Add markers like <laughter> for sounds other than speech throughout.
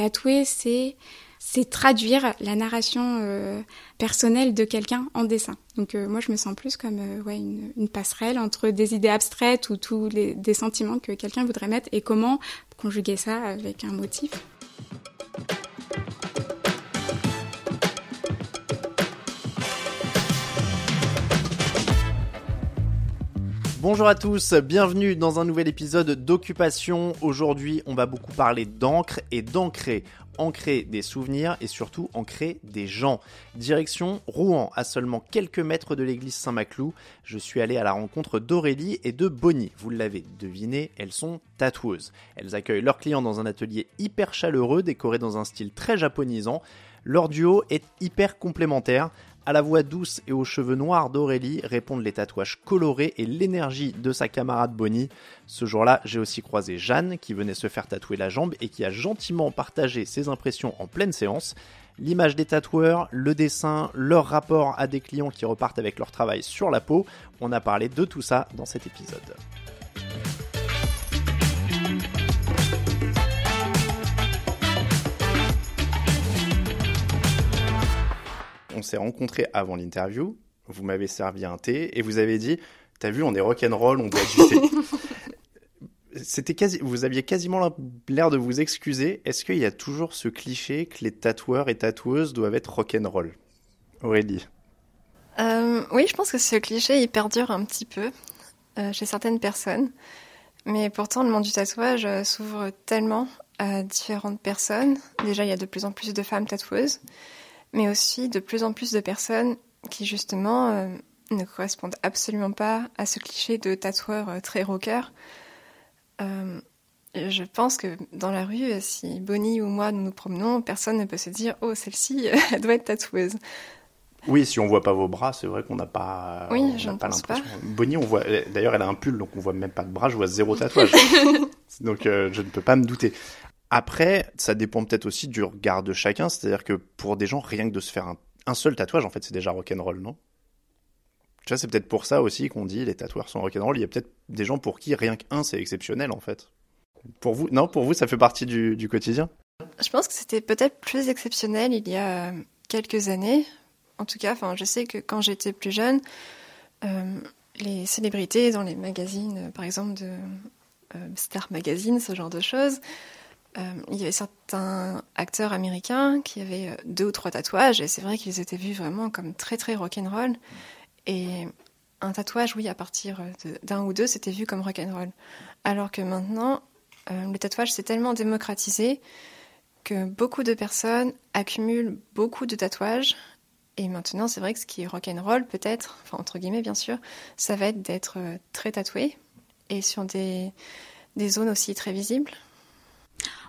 tatouer, c'est traduire la narration euh, personnelle de quelqu'un en dessin. Donc euh, moi je me sens plus comme euh, ouais, une, une, passerelle entre des idées abstraites ou tous les sentiments que quelqu'un voudrait mettre et comment conjuguer ça avec un motif. Bonjour à tous, bienvenue dans un nouvel épisode d'Occupation. Aujourd'hui, on va beaucoup parler d'encre et d'ancrer. Ancrer des souvenirs et surtout ancrer des gens. Direction Rouen, à seulement quelques mètres de l'église Saint-Maclou. Je suis allé à la rencontre d'Aurélie et de Bonnie. Vous l'avez deviné, elles sont tatoueuses. Elles accueillent leurs clients dans un atelier hyper chaleureux, décoré dans un style très japonisant. Leur duo est hyper complémentaire. À la voix douce et aux cheveux noirs d'Aurélie répondent les tatouages colorés et l'énergie de sa camarade Bonnie. Ce jour-là, j'ai aussi croisé Jeanne qui venait se faire tatouer la jambe et qui a gentiment partagé ses impressions en pleine séance. L'image des tatoueurs, le dessin, leur rapport à des clients qui repartent avec leur travail sur la peau, on a parlé de tout ça dans cet épisode. On s'est rencontrés avant l'interview, vous m'avez servi un thé et vous avez dit T'as vu, on est rock'n'roll, on boit du thé. <laughs> C'était quasi, vous aviez quasiment l'air de vous excuser. Est-ce qu'il y a toujours ce cliché que les tatoueurs et tatoueuses doivent être rock'n'roll? Aurélie euh, Oui, je pense que ce cliché il perdure un petit peu euh, chez certaines personnes. Mais pourtant, le monde du tatouage euh, s'ouvre tellement à différentes personnes. Déjà, il y a de plus en plus de femmes tatoueuses mais aussi de plus en plus de personnes qui justement euh, ne correspondent absolument pas à ce cliché de tatoueur euh, très rocker. Euh, je pense que dans la rue, si Bonnie ou moi nous nous promenons, personne ne peut se dire oh celle-ci <laughs> elle doit être tatoueuse. Oui, si on voit pas vos bras, c'est vrai qu'on n'a pas, oui, je pas l'impression. Bonnie, on voit. D'ailleurs, elle a un pull, donc on voit même pas de bras. Je vois zéro tatouage, <laughs> donc je ne peux pas me douter. Après, ça dépend peut-être aussi du regard de chacun, c'est-à-dire que pour des gens, rien que de se faire un, seul tatouage, en fait, c'est déjà rock'n'roll, non? Tu vois, c'est peut-être pour ça aussi qu'on dit les tatoueurs sont rock'n'roll. Il y a peut-être des gens pour qui rien qu'un, c'est exceptionnel, en fait. Pour vous, non, pour vous, ça fait partie du, quotidien? Je pense que c'était peut-être plus exceptionnel il y a quelques années. En tout cas, je sais que quand j'étais plus jeune, euh, les célébrités dans les magazines, par exemple de euh, Star Magazine, ce genre de choses, euh, il y avait certains acteurs américains qui avaient euh, deux ou trois tatouages et c'est vrai qu'ils étaient vus vraiment comme très très rock'n'roll. Et un tatouage, oui, à partir d'un ou deux, c'était vu comme rock'n'roll. Alors que maintenant, euh, le tatouage s'est tellement démocratisé que beaucoup de personnes accumulent beaucoup de tatouages. Et maintenant, c'est vrai que ce qui est rock'n'roll, peut-être, enfin entre guillemets bien sûr, ça va être d'être très tatoué et sur des, des zones aussi très visibles.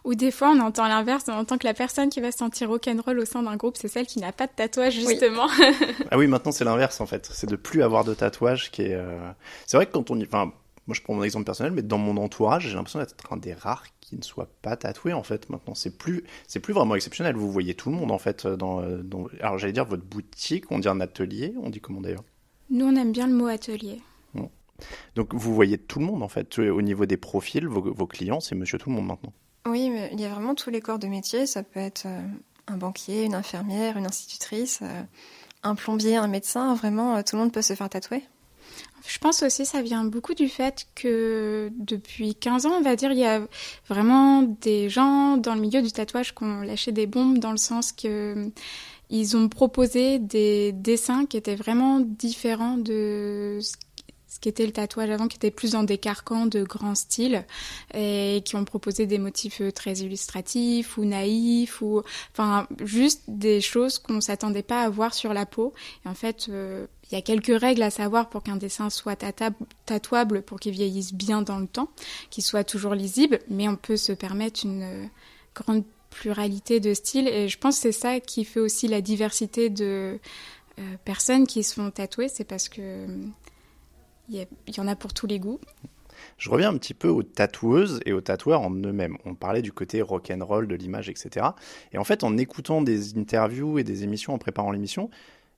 Ou des fois, on entend l'inverse, on entend que la personne qui va se sentir rock'n'roll au sein d'un groupe, c'est celle qui n'a pas de tatouage, justement. <laughs> ah oui, maintenant, c'est l'inverse, en fait. C'est de plus avoir de tatouage qui est... Euh, c'est vrai que quand on y... Enfin, moi, je prends mon exemple personnel, mais dans mon entourage, j'ai l'impression d'être un des rares qui ne soit pas tatoué, en fait, maintenant. C'est plus... c'est plus vraiment exceptionnel. Vous voyez tout le monde, en fait, dans... dans... Alors, j'allais dire votre boutique, on dit un atelier, on dit comment d'ailleurs? Nous, on aime bien le mot atelier. Donc, vous voyez tout le monde, en fait, au niveau des profils, vos, vos clients, c'est monsieur tout le monde maintenant. Oui, mais il y a vraiment tous les corps de métier. Ça peut être euh, un banquier, une infirmière, une institutrice, euh, un plombier, un médecin. Vraiment, euh, tout le monde peut se faire tatouer. Je pense aussi ça vient beaucoup du fait que depuis 15 ans, on va dire, il y a vraiment des gens dans le milieu du tatouage qui ont lâché des bombes dans le sens que ils ont proposé des dessins qui étaient vraiment différents de ce ce qui était le tatouage avant, qui était plus dans des carcans de grand style et qui ont proposé des motifs euh, très illustratifs ou naïfs ou enfin juste des choses qu'on s'attendait pas à voir sur la peau. En fait, euh, il y a quelques règles à savoir pour qu'un dessin soit tatouable, pour qu'il vieillisse bien dans le temps, qu'il soit toujours lisible, mais on peut se permettre une euh, grande pluralité de styles et je pense que c'est ça qui fait aussi la diversité de personnes qui se font tatouer, c'est parce que il y, en a pour tous les goûts. Je reviens un petit peu aux tatoueuses et aux tatoueurs en eux-mêmes. On parlait du côté rock'n'roll de l'image, etc. Et en fait, en écoutant des interviews et des émissions, en préparant l'émission,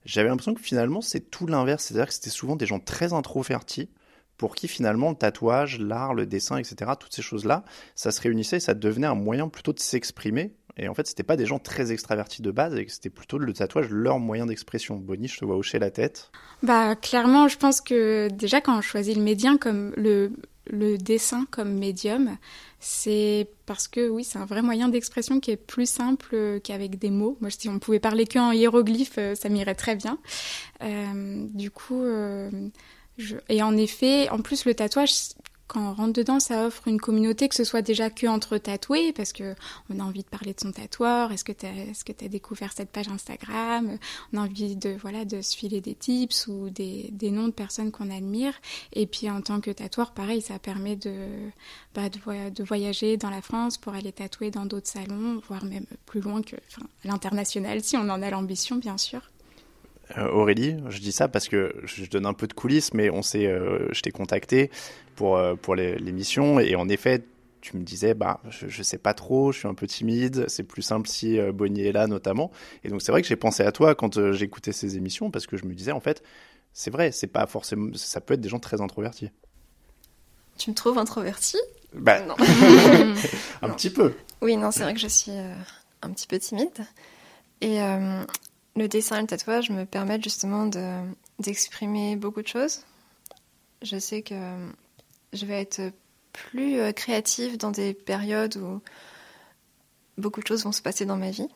j'avais l'impression que finalement, c'est tout l'inverse. C'est-à-dire que c'était souvent des gens très introvertis pour qui finalement le tatouage, l'art, le dessin, etc., toutes ces choses-là, ça se réunissait et ça devenait un moyen plutôt de s'exprimer Et en fait, c'était pas des gens très extravertis de base et c'était plutôt le tatouage leur moyen d'expression. Bonnie, je te vois hocher la tête. Bah, clairement, je pense que déjà, quand on choisit le médium comme le, dessin comme médium, c'est parce que oui, c'est un vrai moyen d'expression qui est plus simple qu'avec des mots. Moi, si on pouvait parler qu'en hiéroglyphes, euh, ça m'irait très bien. Euh, du coup, euh, et en effet, en plus, le tatouage, quand on rentre dedans, ça offre une communauté, que ce soit déjà que entre tatoués, parce que on a envie de parler de son tatoueur. Est-ce que tu as, découvert cette page Instagram On a envie de voilà de se filer des tips ou des, noms de personnes qu'on admire. Et puis en tant que tatoueur, pareil, ça permet de bah, de, voyager dans la France pour aller tatouer dans d'autres salons, voire même plus loin que l'international, si on en a l'ambition, bien sûr. Euh, Aurélie, je dis ça parce que je donne un peu de coulisses, mais on sait, euh, je t'ai contacté pour, euh, pour l'émission et en effet, tu me disais, bah, je, je, sais pas trop, je suis un peu timide, c'est plus simple si Bonnie est là notamment. Et donc c'est vrai que j'ai pensé à toi quand j'écoutais ces émissions parce que je me disais en fait, c'est vrai, c'est pas forcément, ça peut être des gens très introvertis. Tu me trouves introvertie? Bah, non. <laughs> un petit peu. Oui, non, c'est vrai que je suis un petit peu timide. Et le dessin et le tatouage me permettent justement d'exprimer beaucoup de choses. Je sais que je vais être plus euh, créative dans des périodes où beaucoup de choses vont se passer dans ma vie.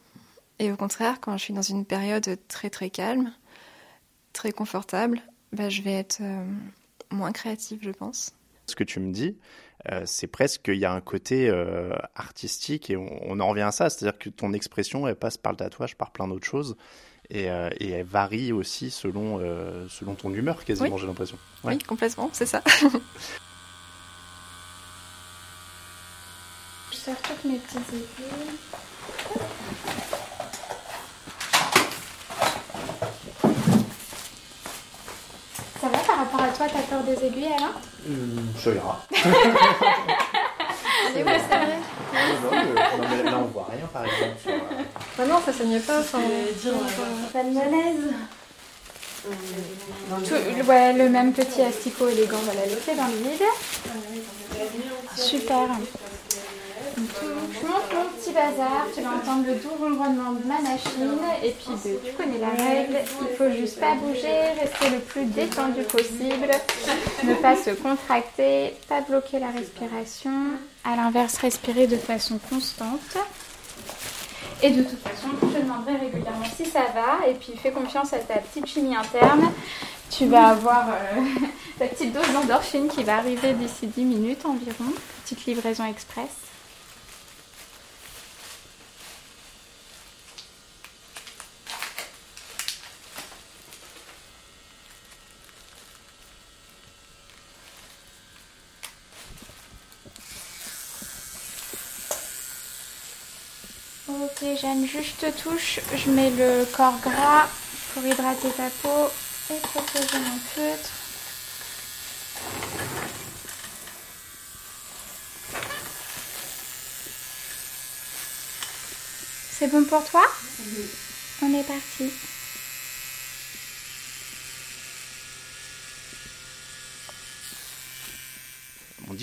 Et au contraire, quand je suis dans une période très très calme, très confortable, bah, je vais être euh, moins créative, je pense. Ce que tu me dis, euh, c'est presque qu'il y a un côté artistique et on, on, en revient à ça, c'est-à-dire que ton expression, elle passe par le tatouage, par plein d'autres choses. Et, euh, et, elle varie aussi selon, euh, selon ton humeur, quasiment, oui. j'ai l'impression. Ouais. Oui, complètement, c'est ça. <laughs> Je sers toutes mes petites aiguilles. Ça va par rapport à toi, t'as peur des aiguilles alors? Mmh, Ça ira. <laughs> C'est vrai, c'est vrai. Non, non, mais là on voit rien par exemple. Sur, euh... bah non, ça saigne pas. Enfin, dire, euh, pas de malaise. Tout, ouais, le même petit asticot élégant, voilà, laissé dans le vide. Super. Donc, je monte mon petit bazar, tu vas entendre le doux ronronnement de ma machine. Et puis, tu connais la règle, il faut juste pas bouger, rester le plus détendu possible, ne pas se contracter, pas bloquer la respiration. À l'inverse, respirer de façon constante. Et de toute façon, je te demanderai régulièrement si ça va. Et puis, fais confiance à ta petite chimie interne. Tu vas avoir euh, <laughs> ta petite dose d'endorphine qui va arriver d'ici 10 minutes environ. Petite livraison express. Ok Jeanne, juste touche, je mets le corps gras pour hydrater ta peau et protéger mon feutre. C'est bon pour toi? Oui. On est parti.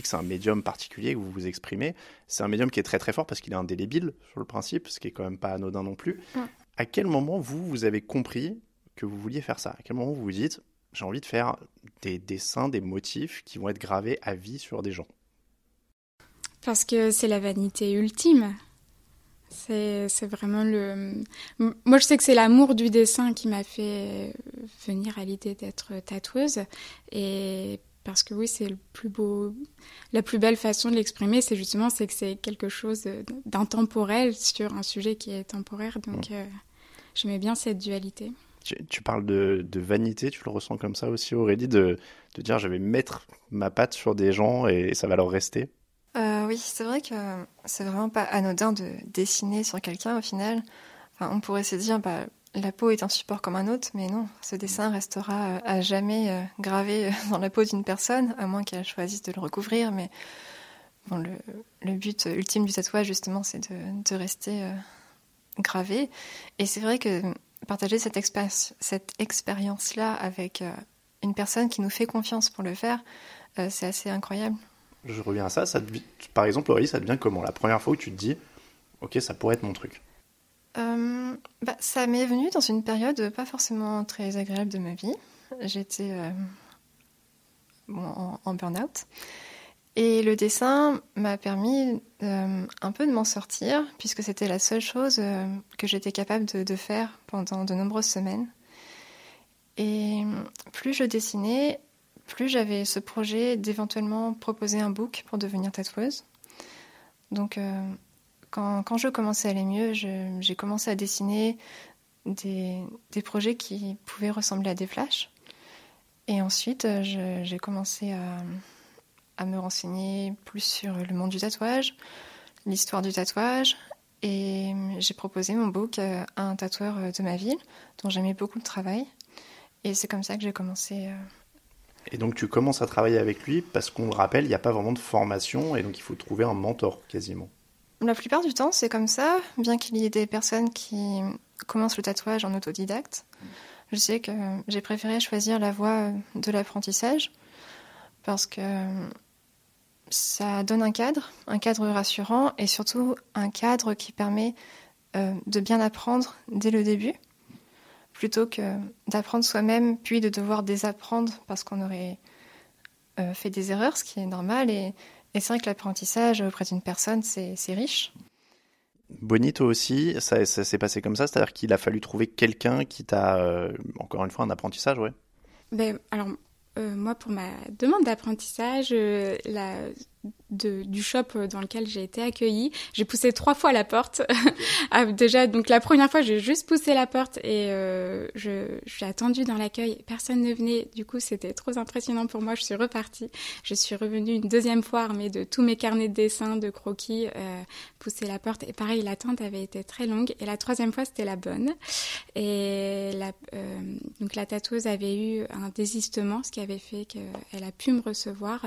Que c'est un médium particulier que vous vous exprimez. C'est un médium qui est très très fort parce qu'il est indélébile sur le principe, ce qui est quand même pas anodin non plus. Ouais. À quel moment vous, vous avez compris que vous vouliez faire ça? À quel moment vous vous dites, j'ai envie de faire des dessins, des motifs qui vont être gravés à vie sur des gens? Parce que c'est la vanité ultime. C'est vraiment le. Moi, je sais que c'est l'amour du dessin qui m'a fait venir à l'idée d'être tatoueuse. Et parce que oui, c'est le plus beau, la plus belle façon de l'exprimer, c'est justement c'est que c'est quelque chose d'intemporel sur un sujet qui est temporaire. Donc, mmh. euh, j'aimais bien cette dualité. Tu, tu parles de, de, vanité, tu le ressens comme ça aussi, Aurélie, de, de dire je vais mettre ma patte sur des gens et ça va leur rester? Euh, Oui, c'est vrai que c'est vraiment pas anodin de dessiner sur quelqu'un au final. Enfin, on pourrait se dire, bah, la peau est un support comme un autre, mais non, ce dessin restera à jamais gravé dans la peau d'une personne, à moins qu'elle choisisse de le recouvrir. Mais bon, le, but ultime du tatouage, justement, c'est de, rester euh, gravé. Et c'est vrai que partager cette, cette expérience-là avec euh, une personne qui nous fait confiance pour le faire, euh, c'est assez incroyable. Je reviens à ça. par exemple, Aurélie, ça devient comment? La première fois où tu te dis, Ok, ça pourrait être mon truc. Euh, bah, ça m'est venu dans une période pas forcément très agréable de ma vie. J'étais euh, en, burn-out. Et le dessin m'a permis euh, un peu de m'en sortir, puisque c'était la seule chose que j'étais capable de, faire pendant de nombreuses semaines. Et plus je dessinais, plus j'avais ce projet d'éventuellement proposer un book pour devenir tatoueuse. Donc quand, je commençais à aller mieux, j'ai commencé à dessiner des, projets qui pouvaient ressembler à des flashs. Et ensuite, j'ai commencé à, me renseigner plus sur le monde du tatouage, l'histoire du tatouage. Et j'ai proposé mon book à un tatoueur de ma ville, dont j'aimais beaucoup le travail. Et c'est comme ça que j'ai commencé. Euh, et donc tu commences à travailler avec lui parce qu'on le rappelle, il n'y a pas vraiment de formation et donc il faut trouver un mentor quasiment. La plupart du temps, c'est comme ça, bien qu'il y ait des personnes qui commencent le tatouage en autodidacte. Je sais que j'ai préféré choisir la voie de l'apprentissage parce que ça donne un cadre, un cadre rassurant et surtout un cadre qui permet euh, de bien apprendre dès le début plutôt que d'apprendre soi-même puis de devoir désapprendre parce qu'on aurait euh, fait des erreurs, ce qui est normal et et c'est vrai que l'apprentissage auprès d'une personne, c'est riche. Bonito aussi, ça, s'est passé comme ça, c'est-à-dire qu'il a fallu trouver quelqu'un qui t'a, euh, encore une fois, un apprentissage, ouais. Ben, alors, euh, moi, pour ma demande d'apprentissage, euh, la du shop dans lequel j'ai été accueillie. J'ai poussé trois fois la porte. <laughs> Ah, déjà, donc la première fois, j'ai juste poussé la porte et euh, je j'ai attendu dans l'accueil. Personne ne venait. Du coup, c'était trop impressionnant pour moi. Je suis repartie. Je suis revenue une deuxième fois armée de tous mes carnets de dessin, de croquis, euh, pousser la porte. Et pareil, l'attente avait été très longue. Et la troisième fois, c'était la bonne. Et la, euh, donc la tatoueuse avait eu un désistement, ce qui avait fait qu'elle a pu me recevoir.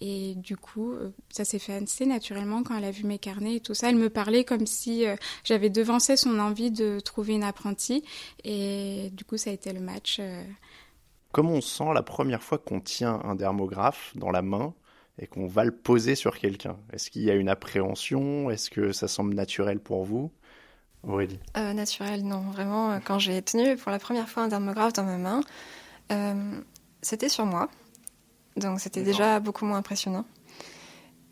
Et du coup, ça s'est fait assez naturellement quand elle a vu mes carnets et tout ça. Elle me parlait comme si euh, j'avais devancé son envie de trouver une apprentie. Et du coup, ça a été le match. Euh. Comment on sent la première fois qu'on tient un dermographe dans la main et qu'on va le poser sur quelqu'un? Est-ce qu'il y a une appréhension? Est-ce que ça semble naturel pour vous? Aurélie Naturel, non. Vraiment, quand j'ai tenu pour la première fois un dermographe dans ma main, c'était sur moi. Donc c'était déjà beaucoup moins impressionnant.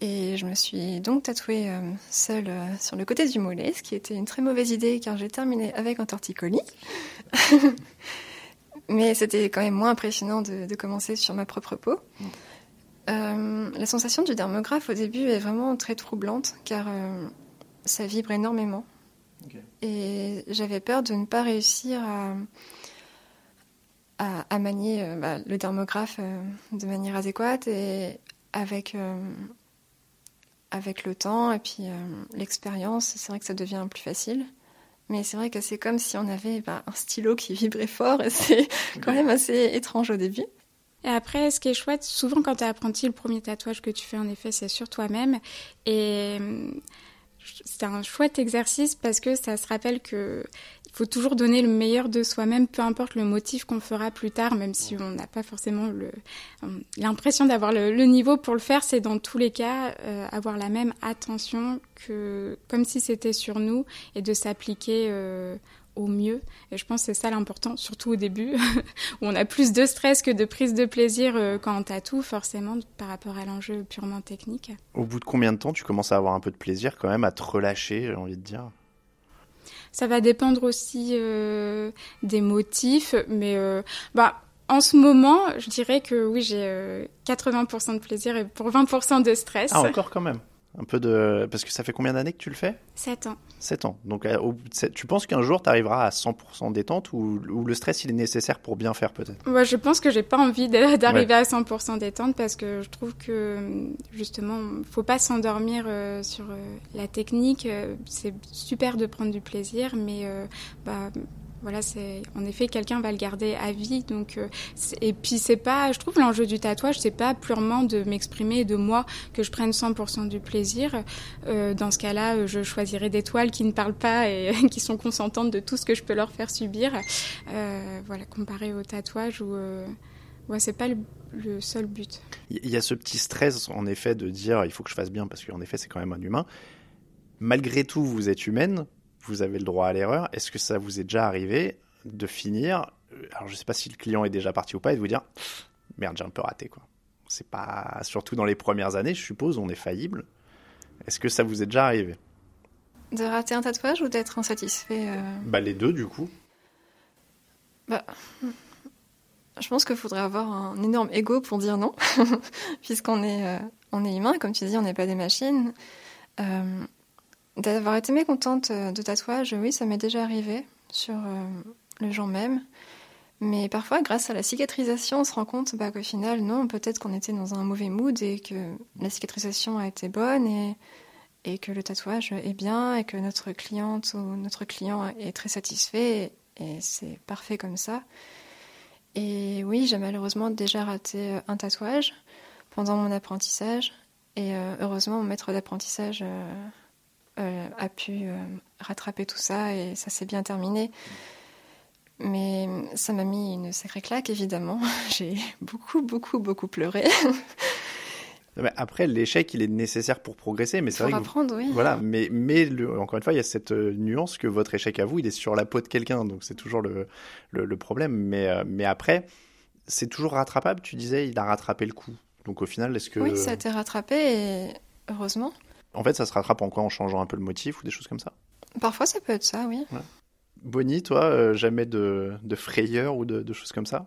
Et je me suis donc tatouée euh, seule euh, sur le côté du mollet, ce qui était une très mauvaise idée car j'ai terminé avec un torticolis. <laughs> Mais c'était quand même moins impressionnant de, commencer sur ma propre peau. Mm. Euh, la sensation du dermographe au début est vraiment très troublante car ça vibre énormément. Et j'avais peur de ne pas réussir à, à, manier bah, le dermographe de manière adéquate et avec avec le temps et puis euh, l'expérience, c'est vrai que ça devient plus facile. Mais c'est vrai que c'est comme si on avait bah, un stylo qui vibrait fort et c'est <laughs> quand même assez étrange au début. Et après, ce qui est chouette, souvent quand tu es apprenti, le premier tatouage que tu fais en effet, c'est sur toi-même. Et c'est un chouette exercice parce que ça se rappelle que faut toujours donner le meilleur de soi-même, peu importe le motif qu'on fera plus tard, même si on n'a pas forcément l'impression d'avoir le, niveau pour le faire, c'est dans tous les cas euh, avoir la même attention que comme si c'était sur nous et de s'appliquer euh, au mieux. Et je pense que c'est ça l'important, surtout au début, <laughs> où on a plus de stress que de prise de plaisir euh, quand on tatoue, forcément, par rapport à l'enjeu purement technique. Au bout de combien de temps tu commences à avoir un peu de plaisir quand même, à te relâcher, j'ai envie de dire? Ça va dépendre aussi euh, des motifs, mais euh, bah en ce moment, je dirais que oui, j'ai 80% euh, de plaisir et pour 20% de stress. Ah, encore quand même un peu de parce que ça fait combien d'années que tu le fais? 7 ans. 7 ans. Donc tu penses qu'un jour tu arriveras à 100% détente ou, le stress il est nécessaire pour bien faire peut-être? Moi je pense que j'ai pas envie <laughs> d'arriver à 100% détente parce que je trouve que justement faut pas s'endormir euh, sur euh, la technique, euh, c'est super de prendre du plaisir mais bah voilà, c'est en effet quelqu'un va le garder à vie. Donc euh, et puis c'est pas, je trouve l'enjeu du tatouage, c'est pas purement de m'exprimer de moi que je prenne 100% du plaisir. Euh, dans ce cas-là, euh, je choisirais des toiles qui ne parlent pas et <laughs> qui sont consentantes de tout ce que je peux leur faire subir. voilà, comparé au tatouage où ouais, c'est pas le, le seul but. Il y a ce petit stress en effet de dire il faut que je fasse bien parce qu'en effet c'est quand même un humain. Malgré tout, vous êtes humaine, vous avez le droit à l'erreur. Est-ce que ça vous est déjà arrivé de finir Alors, je ne sais pas si le client est déjà parti ou pas et de vous dire merde, j'ai un peu raté quoi. C'est pas surtout dans les premières années, je suppose, on est faillible. Est-ce que ça vous est déjà arrivé? De rater un tatouage ou d'être insatisfait euh Bah les deux du coup. Bah, je pense qu'il faudrait avoir un énorme ego pour dire non, <laughs> puisqu'on est, euh, on est humain, comme tu dis, on n'est pas des machines. Euh, D'avoir été mécontente de tatouage, oui, ça m'est déjà arrivé sur euh, le jour même. Mais parfois, grâce à la cicatrisation, on se rend compte bah, qu'au final, non, peut-être qu'on était dans un mauvais mood et que la cicatrisation a été bonne et, que le tatouage est bien et que notre cliente ou notre client est très satisfait et c'est parfait comme ça. Et oui, j'ai malheureusement déjà raté euh, un tatouage pendant mon apprentissage et euh, heureusement, mon maître d'apprentissage euh, a pu rattraper tout ça et ça s'est bien terminé. Mais ça m'a mis une sacrée claque, évidemment. <laughs> J'ai beaucoup, beaucoup, beaucoup pleuré. Après, l'échec, il est nécessaire pour progresser, mais c'est vrai apprendre, oui. Voilà, mais, mais le, encore une fois, il y a cette euh, nuance que votre échec à vous, il est sur la peau de quelqu'un, donc c'est toujours le, le, problème. Mais, euh, mais après, c'est toujours rattrapable. Tu disais, il a rattrapé le coup. Donc au final, est-ce que... Oui, ça a été rattrapé, et heureusement. En fait, ça se rattrape en quoi En changeant un peu le motif ou des choses comme ça Parfois, ça peut être ça, oui. Bonnie, toi, euh, jamais de, de, frayeur ou de, choses comme ça?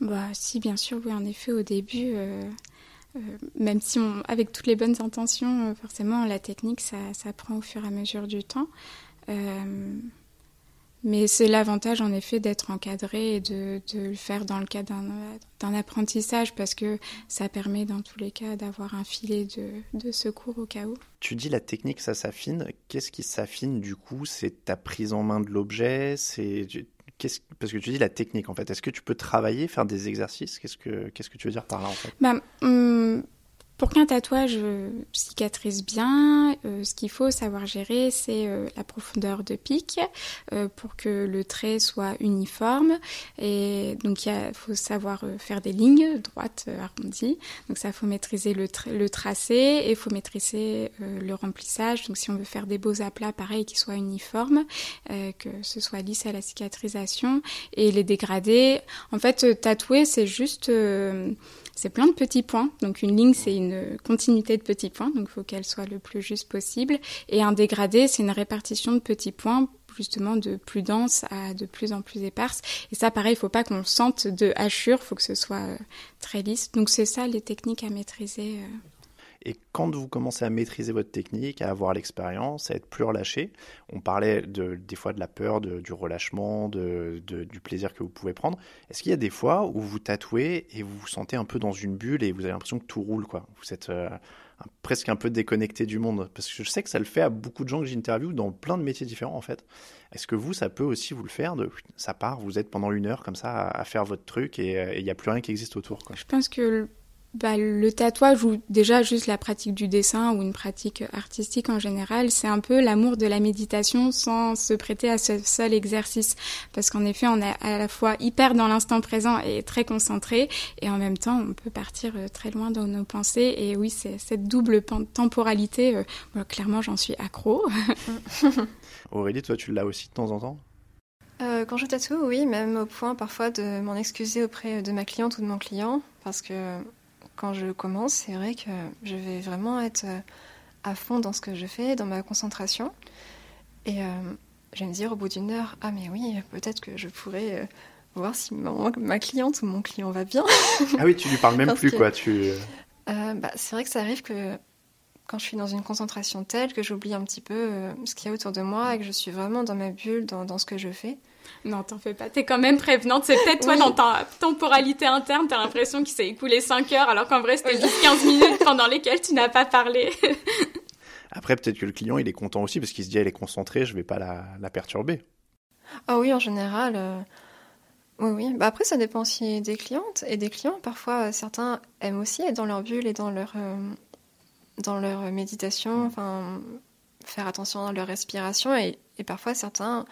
Bah si, bien sûr, oui, en effet, au début, euh, euh, même si on, avec toutes les bonnes intentions, forcément, la technique, ça, ça, prend au fur et à mesure du temps. Mais c'est l'avantage en effet d'être encadré et de, de, le faire dans le cadre d'un apprentissage parce que ça permet dans tous les cas d'avoir un filet de, de, secours au cas où. Tu dis la technique ça s'affine. Qu'est-ce qui s'affine du coup? C'est ta prise en main de l'objet? C'est parce que tu dis la technique en fait. Est-ce que tu peux travailler, faire des exercices? Qu'est-ce que qu'est-ce que tu veux dire par là en fait? Bah, hum, pour qu'un tatouage euh, cicatrise bien, euh, ce qu'il faut savoir gérer, c'est euh, la profondeur de pic pour que le trait soit uniforme. Et donc, il faut savoir faire des lignes droites, arrondies. Donc, ça, faut maîtriser le, tracé et faut maîtriser le remplissage. Donc, si on veut faire des beaux aplats, pareil, qui soient uniformes, que ce soit lisse à la cicatrisation. Et les dégradés, en fait, tatouer, c'est juste c'est plein de petits points. Donc une ligne, c'est une continuité de petits points, donc il faut qu'elle soit le plus juste possible. Et un dégradé, c'est une répartition de petits points justement de plus dense à de plus en plus éparse. Et ça, pareil, il faut pas qu'on sente de hachure, faut que ce soit euh, très lisse. Donc c'est ça les techniques à maîtriser. Et quand vous commencez à maîtriser votre technique, à avoir l'expérience, à être plus relâché, on parlait de, des fois de la peur, du relâchement, du plaisir que vous pouvez prendre. Est-ce qu'il y a des fois où vous tatouez et vous vous sentez un peu dans une bulle et vous avez l'impression que tout roule quoi? Vous êtes euh, presque un peu déconnecté du monde Parce que je sais que ça le fait à beaucoup de gens que j'interviewe dans plein de métiers différents en fait. Est-ce que vous, ça peut aussi vous le faire de, Ça part, vous êtes pendant une heure comme ça à, faire votre truc et euh, il n'y a plus rien qui existe autour. Je pense que bah, le tatouage ou déjà juste la pratique du dessin ou une pratique artistique en général, c'est un peu l'amour de la méditation sans se prêter à ce seul exercice. Parce qu'en effet, on est à la fois hyper dans l'instant présent et très concentré et en même temps, on peut partir euh, très loin dans nos pensées. Et oui, c'est cette double temporalité, euh, clairement, j'en suis accro. <laughs> Aurélie, toi, tu l'as aussi de temps en temps? Euh, quand je tatoue, oui, même au point parfois de m'en excuser auprès de ma cliente ou de mon client, parce que quand je commence, c'est vrai que je vais vraiment être euh, à fond dans ce que je fais, dans ma concentration. Et euh, je vais me dire au bout d'une heure, ah mais oui, peut-être que je pourrais euh, voir si ma, cliente ou mon client va bien. ah oui, tu lui parles même <laughs> plus, quoi. Tu... bah, c'est vrai que ça arrive que quand je suis dans une concentration telle que j'oublie un petit peu ce qu'il y a autour de moi et que je suis vraiment dans ma bulle, dans, dans ce que je fais. Non, t'en fais pas. T'es quand même prévenante. C'est peut-être toi, dans ta temporalité interne, t'as l'impression qu'il s'est écoulé 5 heures, alors qu'en vrai, c'était juste 15 minutes pendant lesquelles tu n'as pas parlé. <laughs> Après, peut-être que le client, il est content aussi parce qu'il se dit, elle est concentrée, je vais pas la, perturber. Ah oui, en général. Euh, oui, oui. Bah après, ça dépend aussi des clientes et des clients. Parfois, certains aiment aussi être dans leur bulle et dans leur, euh, dans leur méditation, enfin, faire attention à leur respiration. Et, et parfois, certains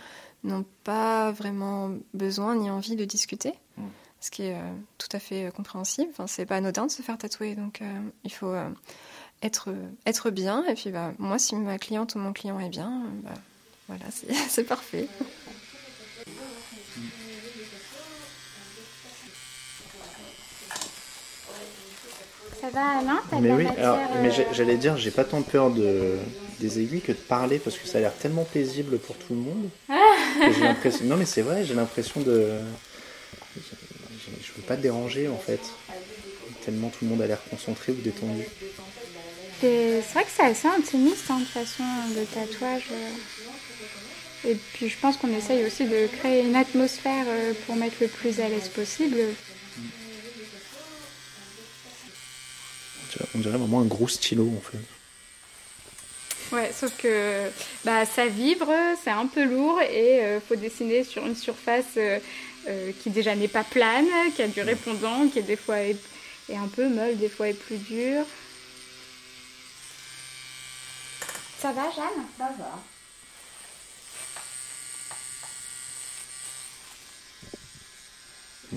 n'ont pas vraiment besoin ni envie de discuter, mm. ce qui est euh, tout à fait euh, compréhensible. Enfin, c'est pas anodin de se faire tatouer, donc euh, il faut être, être bien. Et puis bah, moi, si ma cliente ou mon client est bien, bah, voilà, c'est <laughs> parfait. Ça va Alain Mais oui, mais j'allais dire, j'ai pas tant peur de, des aiguilles que de parler parce que ça a l'air tellement paisible pour tout le monde. non mais c'est vrai, j'ai l'impression de... Je veux pas te déranger en fait. Tellement tout le monde a l'air concentré ou détendu. C'est vrai que c'est assez intimiste hein, de façon de tatouage. Et puis je pense qu'on essaye aussi de créer une atmosphère euh, pour mettre le plus à l'aise possible. On dirait vraiment un gros stylo en fait. Ouais, sauf que bah, ça vibre, c'est un peu lourd et il euh, faut dessiner sur une surface euh, euh, qui déjà n'est pas plane, qui a du répondant, qui est des fois est, un peu molle, des fois est plus dure. Ça va, Jeanne? Ça va.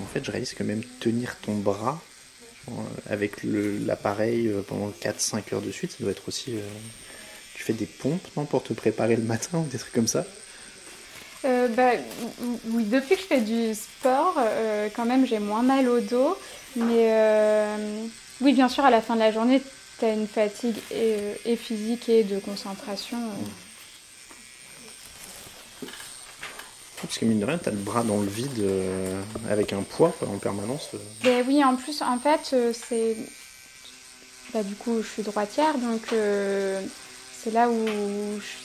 En fait, je réalise que même tenir ton bras avec l'appareil pendant 4-5 heures de suite, ça doit être aussi fais des pompes, non, pour te préparer le matin ou des trucs comme ça? Euh, bah, oui, depuis que je fais du sport, euh, quand même, j'ai moins mal au dos. Mais euh, oui, bien sûr, à la fin de la journée, tu as une fatigue et, physique et de concentration. Parce que mine de rien, tu as le bras dans le vide avec un poids en permanence. Ben oui, en plus, en fait, c'est. Bah, du coup, je suis droitière, donc c'est là où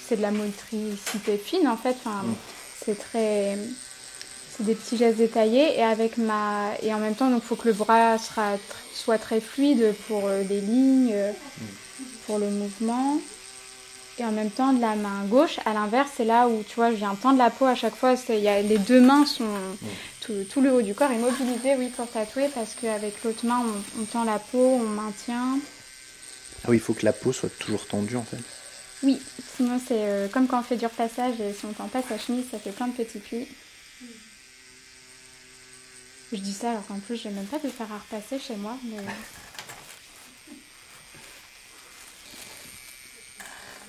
c'est de la motricité fine en fait. Enfin, mm. C'est très. C'est des petits gestes détaillés et avec ma. Et en même temps, il faut que le bras sera, soit très fluide pour euh, les lignes, euh, mm. pour le mouvement. Et en même temps, de la main gauche, à l'inverse, c'est là où tu vois, je viens tendre la peau à chaque fois. Y a, les deux mains sont. Tout, le haut du corps est mobilisé, oui, pour tatouer, parce qu'avec l'autre main, on, on tend la peau, on maintient. Ah oui, il faut que la peau soit toujours tendue en fait. Oui, sinon c'est euh, comme quand on fait du repassage et si on tend pas sa chemise, ça fait plein de petits plis. Je dis ça alors qu'en plus, j'ai même pas de faire à repasser chez moi.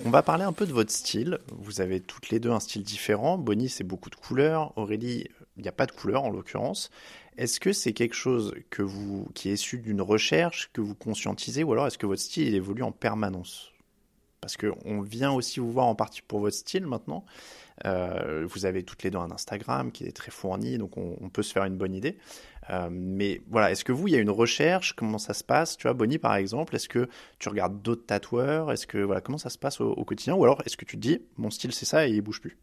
On va parler un peu de votre style. Vous avez toutes les deux un style différent. Bonnie, c'est beaucoup de couleurs. Aurélie, il n'y a pas de couleurs en l'occurrence. Est-ce que c'est quelque chose que vous, qui est issu d'une recherche, que vous conscientisez, ou alors est-ce que votre style évolue en permanence? Parce qu'on vient aussi vous voir en partie pour votre style maintenant. Euh, vous avez toutes les deux un Instagram qui est très fourni, donc on, peut se faire une bonne idée. Euh, mais voilà, est-ce que vous, il y a une recherche? Comment ça se passe? Tu vois, Bonnie par exemple, est-ce que tu regardes d'autres tatoueurs? Est-ce que voilà, comment ça se passe au, quotidien? Ou alors est-ce que tu te dis, mon style c'est ça et il bouge plus?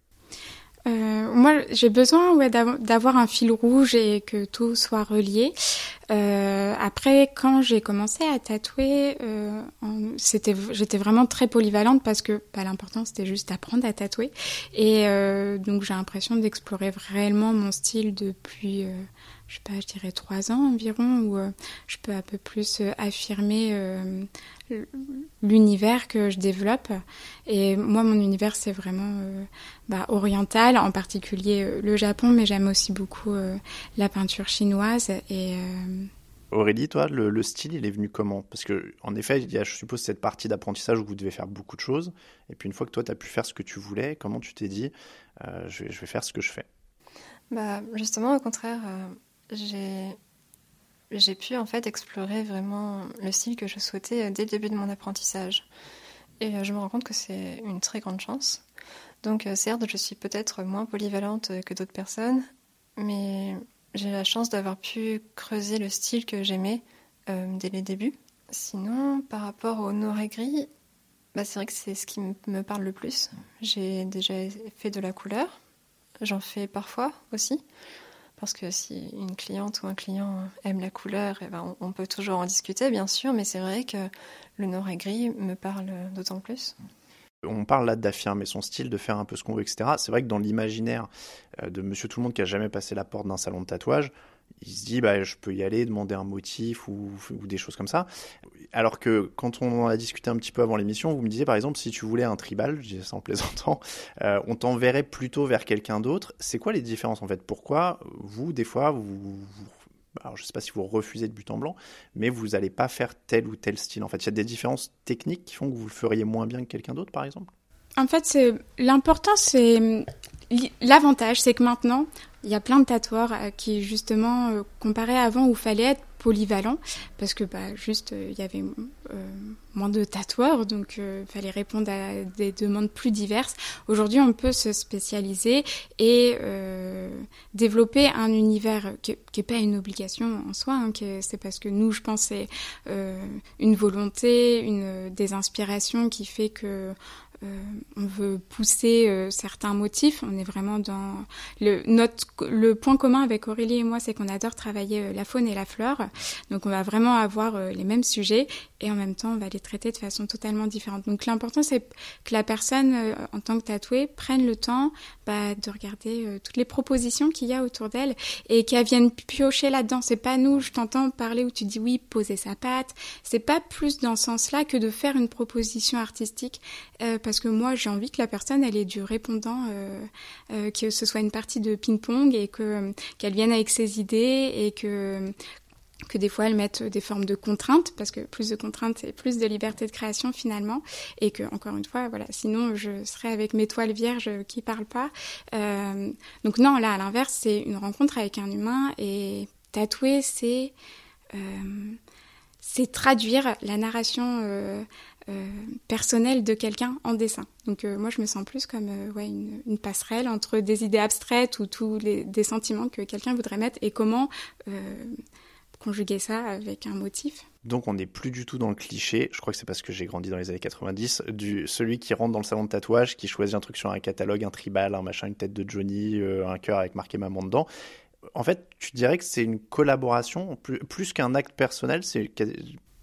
Euh, moi, j'ai besoin d'avoir un fil rouge et que tout soit relié. Euh, après, quand j'ai commencé à tatouer, j'étais vraiment très polyvalente parce que bah, l'important c'était juste d'apprendre à tatouer. Et donc j'ai l'impression d'explorer réellement mon style depuis, je sais pas, je dirais trois ans environ, où euh, je peux un peu plus affirmer l'univers que je développe. Et moi, mon univers, c'est vraiment euh, bah, oriental, en particulier euh, le Japon, mais j'aime aussi beaucoup euh, la peinture chinoise. Et, Aurélie, toi, le, style, il est venu comment? Parce que, en effet, il y a, je suppose, cette partie d'apprentissage où vous devez faire beaucoup de choses. Et puis, une fois que toi, tu as pu faire ce que tu voulais, comment tu t'es dit, je, vais, je vais faire ce que je fais? Bah, Justement, au contraire, j'ai pu en fait explorer vraiment le style que je souhaitais euh, dès le début de mon apprentissage. Et euh, je me rends compte que c'est une très grande chance. Donc euh, certes, je suis peut-être moins polyvalente que d'autres personnes, mais j'ai la chance d'avoir pu creuser le style que j'aimais dès les débuts. Sinon, par rapport au noir et gris, bah, c'est vrai que c'est ce qui me parle le plus. J'ai déjà fait de la couleur, j'en fais parfois aussi. Parce que si une cliente ou un client aime la couleur, eh ben on, peut toujours en discuter, bien sûr, mais c'est vrai que le noir et gris me parle d'autant plus. On parle là d'affirmer son style, de faire un peu ce qu'on veut, etc. C'est vrai que dans l'imaginaire euh, de monsieur tout le monde qui a jamais passé la porte d'un salon de tatouage, il se dit bah, je peux y aller, demander un motif ou, des choses comme ça. Alors que quand on en a discuté un petit peu avant l'émission, vous me disiez par exemple si tu voulais un tribal, je disais ça en plaisantant, <laughs> euh, on t'enverrait plutôt vers quelqu'un d'autre. C'est quoi les différences en fait? Pourquoi vous, des fois, vous, alors je ne sais pas si vous refusez de but en blanc, mais vous n'allez pas faire tel ou tel style. En fait, il y a des différences techniques qui font que vous le feriez moins bien que quelqu'un d'autre, par exemple? En fait, l'important, c'est l'avantage, c'est que maintenant, il y a plein de tatoueurs euh, qui, justement, euh, comparé avant où il fallait être polyvalent, parce que bah, juste, euh, il y avait moins de tatoueurs, donc il fallait répondre à des demandes plus diverses. Aujourd'hui, on peut se spécialiser et développer un univers qui n'est pas une obligation en soi, hein, c'est parce que nous, je pense, c'est une volonté, une, des inspirations qui fait que euh, on veut pousser euh, certains motifs. On est vraiment dans le notre le point commun avec Aurélie et moi, c'est qu'on adore travailler euh, la faune et la fleur. Donc on va vraiment avoir les mêmes sujets et en même temps on va les traiter de façon totalement différente. Donc l'important c'est que la personne en tant que tatouée prenne le temps bah, de regarder toutes les propositions qu'il y a autour d'elle et qu'elle vienne piocher là-dedans. C'est pas nous, je t'entends parler où tu dis oui, poser sa patte. C'est pas plus dans ce sens-là que de faire une proposition artistique que moi j'ai envie que la personne elle ait du répondant, euh, euh, que ce soit une partie de ping-pong et que qu'elle vienne avec ses idées et que que des fois elles mettent des formes de contraintes parce que plus de contraintes c'est plus de liberté de création finalement. Et que encore une fois voilà sinon je serais avec mes toiles vierges qui parlent pas. Euh, donc non là à l'inverse c'est une rencontre avec un humain et tatouer c'est c'est traduire la narration euh, personnel de quelqu'un en dessin. Donc euh, moi je me sens plus comme euh, une, passerelle entre des idées abstraites ou tous les des sentiments que quelqu'un voudrait mettre et comment conjuguer ça avec un motif. Donc on n'est plus du tout dans le cliché, je crois que c'est parce que j'ai grandi dans les années 90, du celui qui rentre dans le salon de tatouage, qui choisit un truc sur un catalogue, un tribal, un machin, une tête de Johnny, un cœur avec marqué maman dedans. En fait, tu dirais que c'est une collaboration, plus, plus qu'un acte personnel, c'est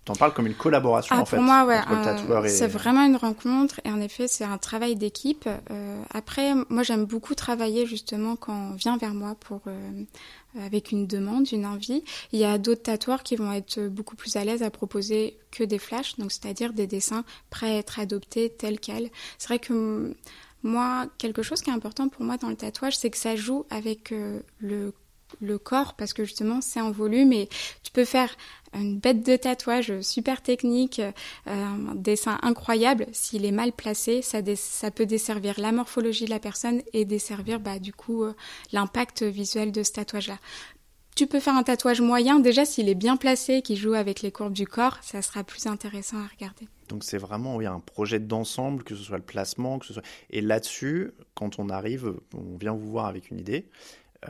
T'en parles comme une collaboration ah, en fait. Pour moi, ouais, euh, c'est vraiment une rencontre et en effet, c'est un travail d'équipe. Euh, après, moi, j'aime beaucoup travailler justement quand on vient vers moi pour euh, avec une demande, une envie. Il y a d'autres tatoueurs qui vont être beaucoup plus à l'aise à proposer que des flashs, donc c'est-à-dire des dessins prêts à être adoptés tels quels. C'est vrai que moi, quelque chose qui est important pour moi dans le tatouage, c'est que ça joue avec le le corps parce que justement c'est en volume et tu peux faire une bête de tatouage super technique, euh, un dessin incroyable, s'il est mal placé, ça, ça peut desservir la morphologie de la personne et desservir bah, du coup euh, l'impact visuel de ce tatouage-là. Tu peux faire un tatouage moyen, déjà s'il est bien placé, qui joue avec les courbes du corps, ça sera plus intéressant à regarder. Donc c'est vraiment oui, un projet d'ensemble, que ce soit le placement, que ce soit... Et là-dessus, quand on arrive, on vient vous voir avec une idée,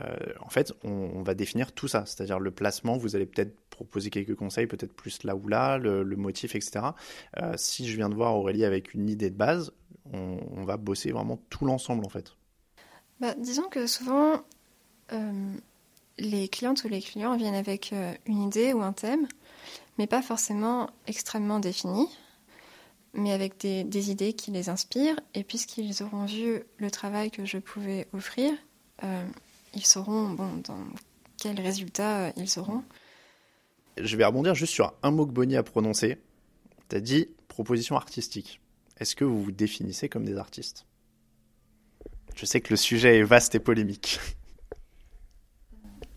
euh, en fait, on, va définir tout ça, c'est-à-dire le placement. Vous allez peut-être proposer quelques conseils, peut-être plus là ou là, le, motif, etc. Euh, si je viens de voir Aurélie avec une idée de base, on, va bosser vraiment tout l'ensemble, en fait. Bah, disons que souvent, euh, les clientes ou les clients viennent avec une idée ou un thème, mais pas forcément extrêmement défini, mais avec des, des idées qui les inspirent. Et puisqu'ils auront vu le travail que je pouvais offrir, ils sauront bon, dans quel résultat euh, ils auront. Je vais rebondir juste sur un mot que Bonnie a prononcé. Tu as dit proposition artistique. Est-ce que vous vous définissez comme des artistes? Je sais que le sujet est vaste et polémique.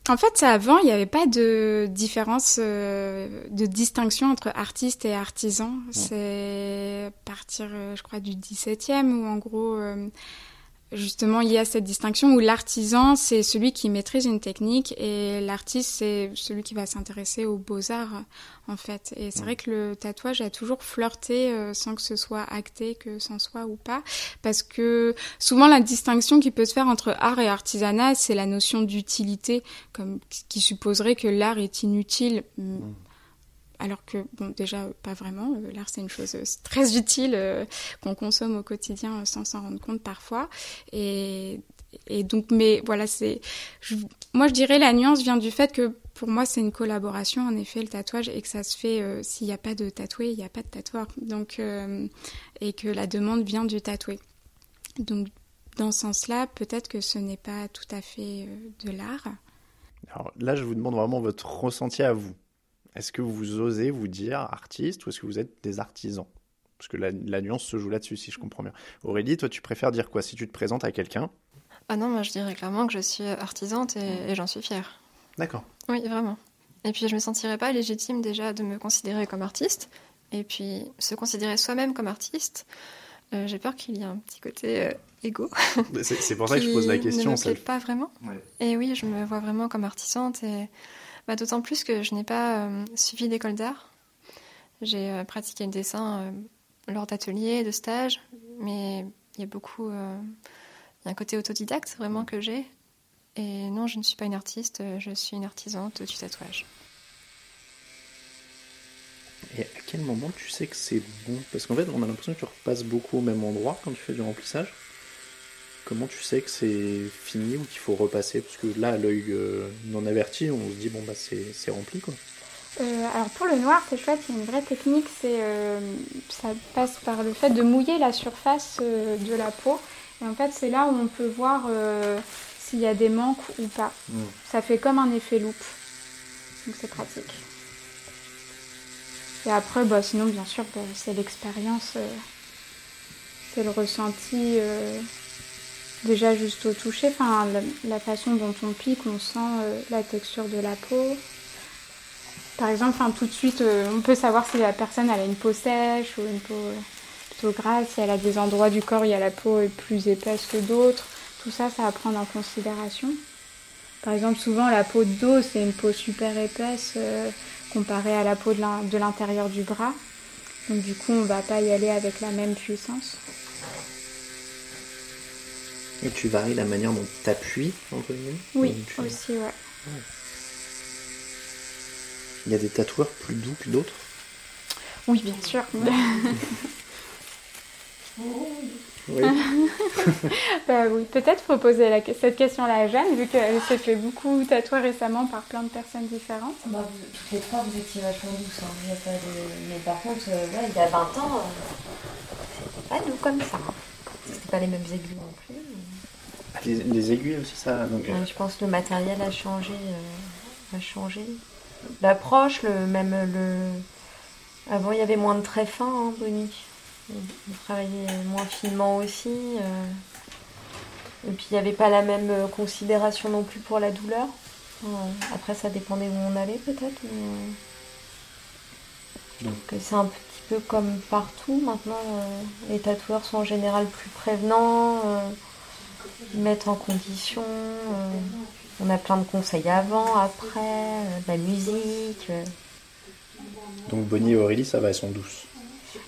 En fait, avant, il n'y avait pas de différence, euh, de distinction entre artiste et artisan. C'est à partir, euh, je crois, du 17e où, en gros, Justement, il y a cette distinction où l'artisan, c'est celui qui maîtrise une technique et l'artiste, c'est celui qui va s'intéresser aux beaux-arts, en fait. Et c'est vrai que le tatouage a toujours flirté euh, sans que ce soit acté, que c'en soit ou pas. Parce que souvent, la distinction qui peut se faire entre art et artisanat, c'est la notion d'utilité, comme qui supposerait que l'art est inutile. Mmh alors que bon déjà pas vraiment. Euh, l'art c'est une chose euh, très utile euh, qu'on consomme au quotidien sans s'en rendre compte parfois. Et, et donc mais voilà c'est moi je dirais la nuance vient du fait que pour moi c'est une collaboration en effet le tatouage et que ça se fait s'il n'y a pas de tatoué il n'y a pas de tatoueur. Donc et que la demande vient du tatoué. Donc dans ce sens-là peut-être que ce n'est pas tout à fait de l'art. Alors là je vous demande vraiment votre ressenti à vous est-ce que vous osez vous dire artiste ou est-ce que vous êtes des artisans? Parce que la, nuance se joue là-dessus, si je comprends bien. Aurélie, toi, tu préfères dire quoi? Si tu te présentes à quelqu'un? Ah non, moi je dirais clairement que je suis artisante et, j'en suis fière. D'accord. Oui, vraiment. Et puis je me sentirais pas légitime déjà de me considérer comme artiste. Et puis se considérer soi-même comme artiste, euh, j'ai peur qu'il y ait un petit côté euh, égo. <laughs> C'est pour ça que je pose la question. Ça ne me pas vraiment. Et oui, je me vois vraiment comme artisante. Et bah, d'autant plus que je n'ai pas euh, suivi d'école d'art. J'ai pratiqué le dessin lors d'ateliers, de stages, mais il y a beaucoup, il y a un côté autodidacte vraiment que j'ai. Et non, je ne suis pas une artiste, je suis une artisante du tatouage. Et à quel moment tu sais que c'est bon? Parce qu'en fait, on a l'impression que tu repasses beaucoup au même endroit quand tu fais du remplissage. Comment tu sais que c'est fini ou qu'il faut repasser? Parce que là, l'œil euh, non averti, on se dit, bon, bah c'est rempli quoi. Euh, alors pour le noir, c'est chouette, il y a une vraie technique, c'est euh, ça passe par le fait de mouiller la surface de la peau. Et en fait, c'est là où on peut voir s'il y a des manques ou pas. Hmm. Ça fait comme un effet loupe. Donc c'est pratique. Et après, bah, sinon, bien sûr, bah, c'est l'expérience, c'est le ressenti déjà juste au toucher, la, façon dont on pique, on sent euh, la texture de la peau. Par exemple, tout de suite, on peut savoir si la personne a une peau sèche ou une peau plutôt grasse, si elle a des endroits du corps où la peau est plus épaisse que d'autres. Tout ça, ça à prendre en considération. Par exemple, souvent, la peau de dos, c'est une peau super épaisse comparé à la peau de l'intérieur du bras. Donc du coup, on va pas y aller avec la même puissance. Et tu varies la manière dont tu appuies, entre Oui, aussi, ouais. Il y a des tatoueurs plus doux que d'autres? Oui, bien sûr. <laughs> Oui. <laughs> bah oui, peut-être faut poser cette question-là à Jeanne, vu qu'elle s'est fait beaucoup tatouer récemment par plein de personnes différentes. Bah, toutes les trois, vous étiez vachement douces. Hein. pas de... Mais par contre, euh, il y a 20 ans, euh, c'était pas doux comme ça. C'était pas les mêmes aiguilles non plus. Les, aiguilles aussi, ça. Donc, euh. Je pense que le matériel a changé. a changé. L'approche, le, même le. Avant, il y avait moins de traits fins, hein, Bonnie on travaillait moins finement aussi. Euh. Et puis il n'y avait pas la même euh, considération non plus pour la douleur. Euh, après, ça dépendait où on allait peut-être. Donc c'est un petit peu comme partout. Maintenant, les tatoueurs sont en général plus prévenants, mettent en condition. on a plein de conseils avant, après, de la musique. Donc Bonnie et Aurélie, ça va, elles sont douces.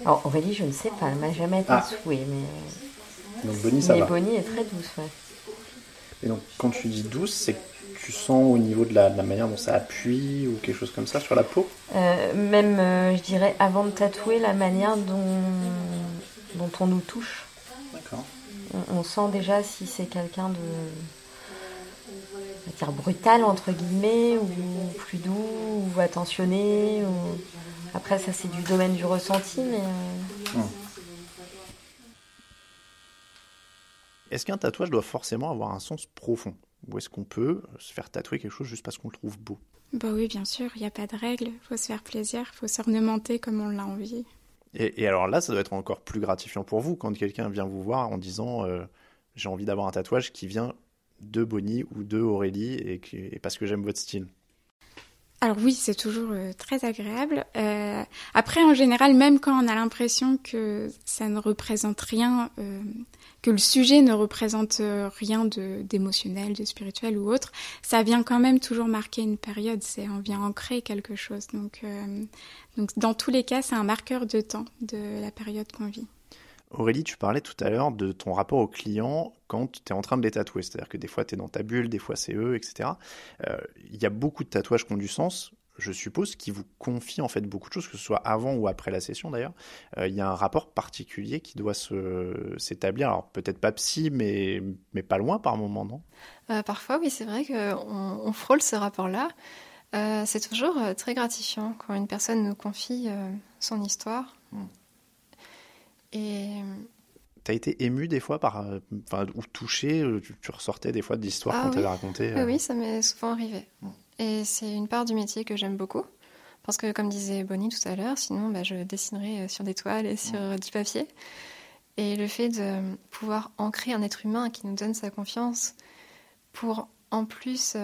Alors Aurélie, je ne sais pas, elle m'a jamais été ah. mais. Euh, donc Bonnie, ça mais Bonnie est très douce, ouais. Et donc quand tu dis douce, c'est que tu sens au niveau de la, manière dont ça appuie ou quelque chose comme ça sur la peau? Euh, Même, euh, je dirais, avant de tatouer, la manière dont, dont on nous touche. D'accord. On, sent déjà si c'est quelqu'un de dire brutal entre guillemets ou plus doux ou attentionné ou après, ça, c'est du domaine du ressenti, mais. Euh, hum. Est-ce qu'un tatouage doit forcément avoir un sens profond? Ou est-ce qu'on peut se faire tatouer quelque chose juste parce qu'on le trouve beau? Bah oui, bien sûr, il n'y a pas de règle. Il faut se faire plaisir, il faut s'ornementer comme on l'a envie. Et, alors là, ça doit être encore plus gratifiant pour vous quand quelqu'un vient vous voir en disant euh, j'ai envie d'avoir un tatouage qui vient de Bonnie ou de Aurélie et, et parce que j'aime votre style. Alors oui, c'est toujours euh, très agréable. Euh, après, en général, même quand on a l'impression que ça ne représente rien, euh, que le sujet ne représente rien de d'émotionnel, de spirituel ou autre, ça vient quand même toujours marquer une période. C'est on vient ancrer quelque chose. Donc, donc dans tous les cas, c'est un marqueur de temps de la période qu'on vit. Aurélie, tu parlais tout à l'heure de ton rapport aux clients quand tu es en train de les tatouer. C'est-à-dire que des fois, tu es dans ta bulle, des fois, c'est eux, etc. Euh, il y a beaucoup de tatouages qui ont du sens, je suppose, qui vous confient en fait beaucoup de choses, que ce soit avant ou après la session d'ailleurs. Euh, il y a un rapport particulier qui doit s'établir. Alors, peut-être pas psy, mais, mais pas loin par moment, non? Euh, Parfois, oui, c'est vrai qu'on on frôle ce rapport-là. c'est toujours très gratifiant quand une personne nous confie son histoire. Hmm. Et T'as été ému des fois par, euh, enfin, ou touché, euh, tu, ressortais des fois de l'histoire ah, qu'on t'avait racontée. Ah oui, ça m'est souvent arrivé. Et c'est une part du métier que j'aime beaucoup. Parce que, comme disait Bonnie tout à l'heure, sinon bah, je dessinerais sur des toiles et sur du papier. Et le fait de pouvoir ancrer un être humain qui nous donne sa confiance pour en plus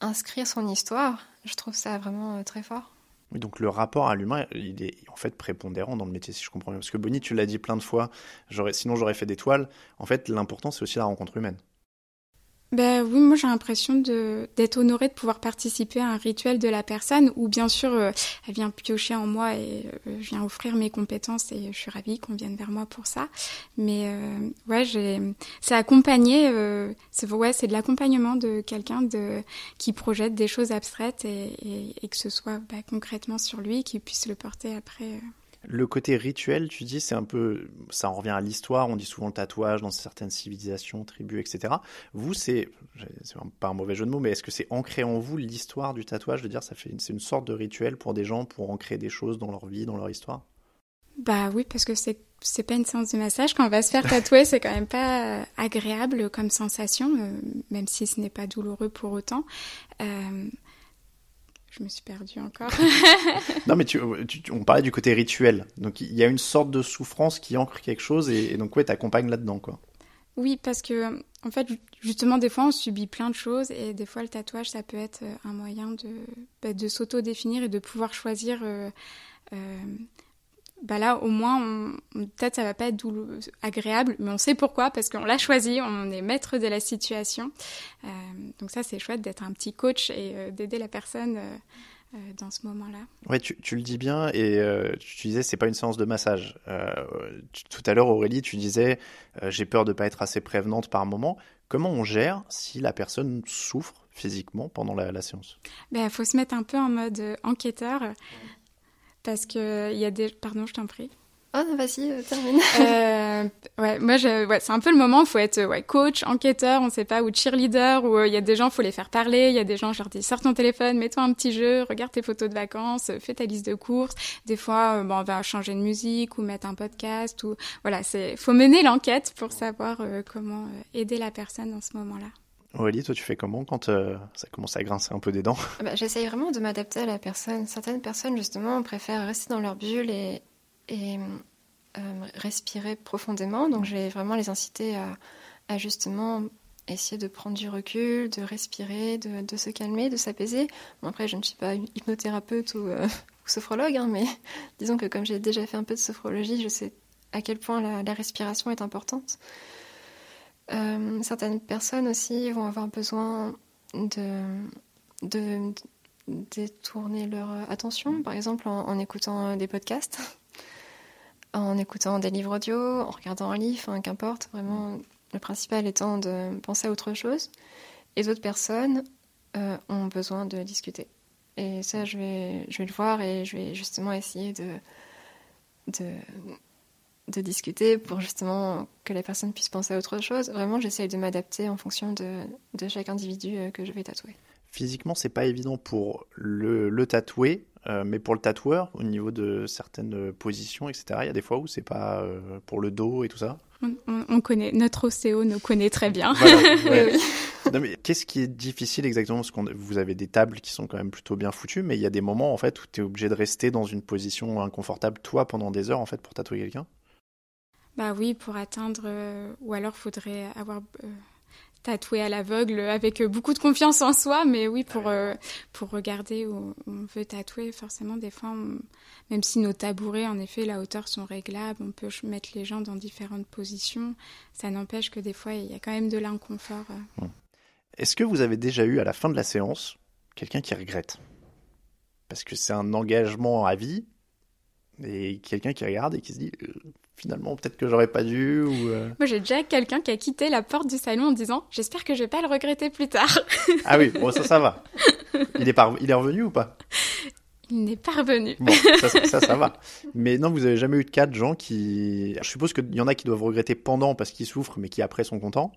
inscrire son histoire, je trouve ça vraiment très fort. Donc le rapport à l'humain, il est en fait prépondérant dans le métier, si je comprends bien. Parce que Bonnie, tu l'as dit plein de fois, sinon j'aurais fait des toiles. En fait, l'important, c'est aussi la rencontre humaine. Ben oui, moi j'ai l'impression d'être honorée de pouvoir participer à un rituel de la personne où bien sûr euh, elle vient piocher en moi et euh, je viens offrir mes compétences et je suis ravie qu'on vienne vers moi pour ça. Mais euh, ouais, j'ai c'est accompagné, c'est ouais, c'est de l'accompagnement de quelqu'un de qui projette des choses abstraites et, et, que ce soit bah, concrètement sur lui, qu'il puisse le porter après. Le côté rituel, tu dis, c'est un peu, ça en revient à l'histoire. On dit souvent le tatouage dans certaines civilisations, tribus, etc. Vous, c'est, c'est pas un mauvais jeu de mots, mais est-ce que c'est ancré en vous l'histoire du tatouage? De dire, ça fait, c'est une sorte de rituel pour des gens pour ancrer des choses dans leur vie, dans leur histoire? Bah oui, parce que c'est c'est pas une séance de massage. Quand on va se faire tatouer, c'est quand même pas agréable comme sensation, euh, même si ce n'est pas douloureux pour autant. Euh, je me suis perdue encore. <laughs> non, mais tu, on parlait du côté rituel. Donc il y a une sorte de souffrance qui ancre quelque chose et, donc ouais, t'accompagnes là-dedans, quoi. Oui, parce que en fait, justement, des fois, on subit plein de choses et des fois, le tatouage, ça peut être un moyen de, bah, de s'auto-définir et de pouvoir choisir euh, euh, bah là au moins peut-être ça va pas être agréable mais on sait pourquoi parce qu'on l'a choisi on est maître de la situation euh, donc ça c'est chouette d'être un petit coach et euh, d'aider la personne euh, dans ce moment-là. Ouais, tu, tu, le dis bien et tu disais c'est pas une séance de massage. tout à l'heure Aurélie, tu disais j'ai peur de pas être assez prévenante par moment. Comment on gère si la personne souffre physiquement pendant la, la séance? Il ben, faut se mettre un peu en mode enquêteur parce que il y a des. Pardon, je t'en prie. Oh non, vas-y, euh, termine. euh, ouais, moi, ouais, c'est un peu le moment. Il faut être ouais, coach, enquêteur, on sait pas, ou cheerleader, ou euh, il y a des gens, faut les faire parler. Il y a des gens, je leur dis, sors ton téléphone, mets-toi un petit jeu, regarde tes photos de vacances, fais ta liste de courses. Des fois, bon, on va changer de musique ou mettre un podcast. ou Voilà, c'est faut mener l'enquête pour savoir comment aider la personne dans ce moment-là. Aurélie, toi, tu fais comment quand euh, ça commence à grincer un peu des dents? Bah, J'essaye vraiment de m'adapter à la personne. Certaines personnes, justement, préfèrent rester dans leur bulle et, euh, respirer profondément. Donc, je vais vraiment les inciter à, justement essayer de prendre du recul, de respirer, de, se calmer, de s'apaiser. Bon, après, je ne suis pas hypnothérapeute ou, euh, <laughs> sophrologue, hein, mais <laughs> disons que comme j'ai déjà fait un peu de sophrologie, je sais à quel point la respiration est importante. Euh, certaines personnes aussi vont avoir besoin de, de, détourner leur attention, par exemple en, écoutant des podcasts, <laughs> en écoutant des livres audio, en regardant un livre, qu'importe, vraiment le principal étant de penser à autre chose. Et d'autres personnes euh, ont besoin de discuter. Et ça, je vais, je vais le voir et je vais justement essayer de, de de discuter pour justement que la personne puisse penser à autre chose. Vraiment, j'essaye de m'adapter en fonction de, de, chaque individu euh, que je vais tatouer. Physiquement, c'est pas évident pour le, le tatouer, euh, mais pour le tatoueur, au niveau de certaines positions, etc., il y a des fois où c'est pas euh, pour le dos et tout ça. On, connaît, notre ostéo nous connaît très bien. <laughs> qu'est-ce qui est difficile exactement? Parce que vous avez des tables qui sont quand même plutôt bien foutues, mais il y a des moments en fait où tu es obligé de rester dans une position inconfortable, toi, pendant des heures, en fait, pour tatouer quelqu'un bah oui, pour atteindre, euh, ou alors faudrait avoir euh, tatoué à l'aveugle avec euh, beaucoup de confiance en soi, mais oui, pour, pour regarder où on veut tatouer, forcément, des fois, même si nos tabourets, en effet, la hauteur sont réglables, on peut mettre les gens dans différentes positions, ça n'empêche que des fois, il y a quand même de l'inconfort. Est-ce que vous avez déjà eu, à la fin de la séance, quelqu'un qui regrette? Parce que c'est un engagement à vie, et quelqu'un qui regarde et qui se dit finalement peut-être que j'aurais pas dû ou euh. Moi j'ai déjà quelqu'un qui a quitté la porte du salon en disant j'espère que je vais pas le regretter plus tard. <laughs> ah oui, bon ça ça va. Il est il est revenu ou pas? Il n'est pas revenu. Bon, ça, ça, ça va. Mais non, vous avez jamais eu de cas de gens qui je suppose qu'il y en a qui doivent regretter pendant parce qu'ils souffrent mais qui après sont contents,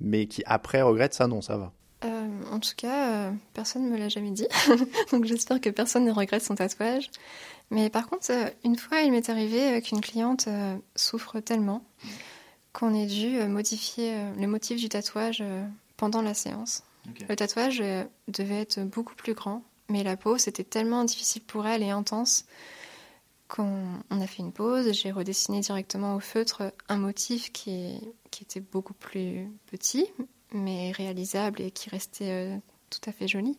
mais qui après regrettent ça non, ça va. Euh, en tout cas, euh, personne ne me l'a jamais dit. <laughs> Donc j'espère que personne ne regrette son tatouage. Mais par contre, euh, une fois, il m'est arrivé qu'une cliente souffre tellement qu'on ait dû modifier le motif du tatouage pendant la séance. Le tatouage devait être beaucoup plus grand, mais la peau, c'était tellement difficile pour elle et intense qu'on a fait une pause. J'ai redessiné directement au feutre un motif qui, qui était beaucoup plus petit, mais réalisable et qui restait euh, tout à fait joli.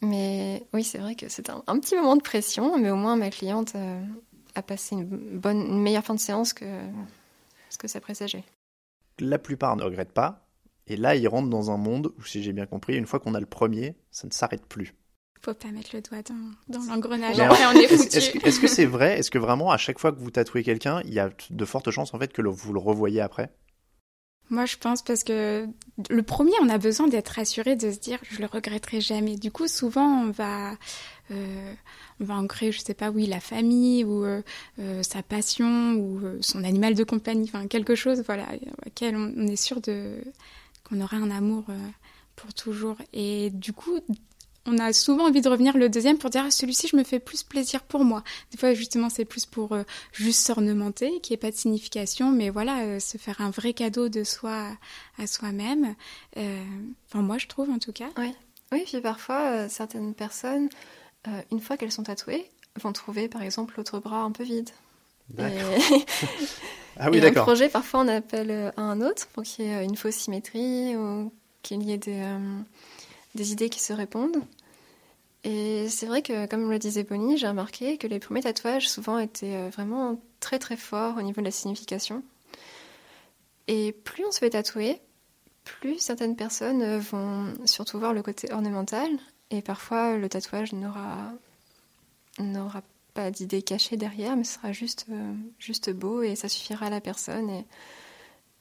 Mais oui, c'est vrai que c'est un, petit moment de pression, mais au moins ma cliente euh, a passé une, bonne, une meilleure fin de séance que ce que ça présageait. La plupart ne regrettent pas, et là ils rentrent dans un monde où, si j'ai bien compris, une fois qu'on a le premier, ça ne s'arrête plus. Faut pas mettre le doigt dans, l'engrenage, après on est foutu. Est-ce que c'est vrai? Est-ce que vraiment, à chaque fois que vous tatouez quelqu'un, il y a de fortes chances en fait que vous le revoyez après? Moi, je pense parce que le premier, on a besoin d'être rassuré, de se dire, je le regretterai jamais. Du coup, souvent, on va, euh, on va ancrer, je sais pas, oui, la famille ou euh, euh, sa passion ou son animal de compagnie, enfin quelque chose, voilà, auquel on, est sûr de qu'on aura un amour pour toujours. Et du coup, on a souvent envie de revenir le deuxième pour dire ah, celui-ci je me fais plus plaisir pour moi. Des fois justement c'est plus pour euh, juste s'ornementer, qui ait pas de signification, mais voilà euh, se faire un vrai cadeau de soi à soi-même. Euh, enfin moi je trouve en tout cas. Oui, oui. Puis parfois certaines personnes, une fois qu'elles sont tatouées, vont trouver par exemple l'autre bras un peu vide. <laughs> ah oui, d'accord. Un projet, parfois, on appelle un autre pour qu'il y ait une fausse symétrie ou qu'il y ait des, des idées qui se répondent. Et c'est vrai que, comme le disait Bonnie, j'ai remarqué que les premiers tatouages souvent étaient euh, vraiment très très forts au niveau de la signification. Et plus on se fait tatouer, plus certaines personnes euh, vont surtout voir le côté ornemental. Et parfois, le tatouage n'aura, n'aura pas d'idée cachée derrière, mais sera juste, euh, juste beau et ça suffira à la personne.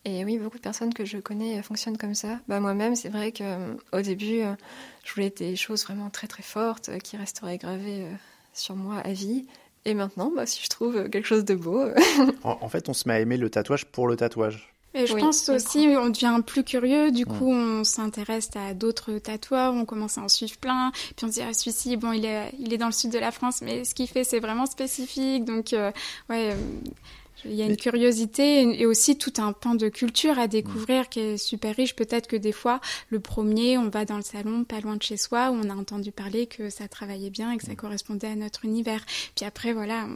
Et oui, beaucoup de personnes que je connais fonctionnent comme ça. Bah, Moi-même, c'est vrai qu'au euh, début, euh, je voulais des choses vraiment très très fortes euh, qui resteraient gravées sur moi à vie. Et maintenant, bah, si je trouve quelque chose de beau. <laughs> en, fait, on se met à aimer le tatouage pour le tatouage. Et je pense aussi, on devient plus curieux, du coup, on s'intéresse à d'autres tatoueurs, on commence à en suivre plein, puis on se dit, ah, celui-ci, bon, il est, il est dans le sud de la France, mais ce qu'il fait, c'est vraiment spécifique, donc, ouais, il y a une curiosité et aussi tout un pan de culture à découvrir qui est super riche. Peut-être que des fois, le premier, on va dans le salon pas loin de chez soi où on a entendu parler que ça travaillait bien et que ça correspondait à notre univers. Puis après, voilà,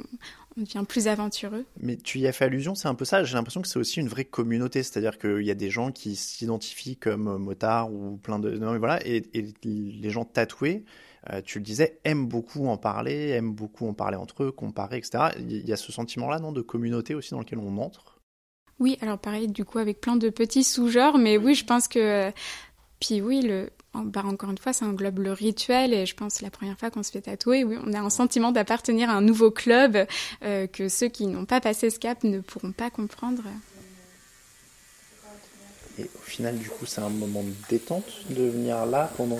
on devient plus aventureux. Mais tu y as fait allusion, c'est un peu ça. J'ai l'impression que c'est aussi une vraie communauté, c'est-à-dire qu'il y a des gens qui s'identifient comme motards ou plein de. Non, mais voilà, et, et les gens tatoués euh, tu le disais, aiment beaucoup en parler, aiment beaucoup en parler entre eux, comparer, etc. Il y a ce sentiment-là, non, de communauté aussi dans lequel on entre? Oui, alors pareil, du coup, avec plein de petits sous-genres, mais oui, je pense que. Puis oui, le, bah encore une fois, ça englobe le rituel et je pense la première fois qu'on se fait tatouer, oui, on a un sentiment d'appartenir à un nouveau club euh, que ceux qui n'ont pas passé ce cap ne pourront pas comprendre. Et au final, du coup, c'est un moment de détente de venir là pendant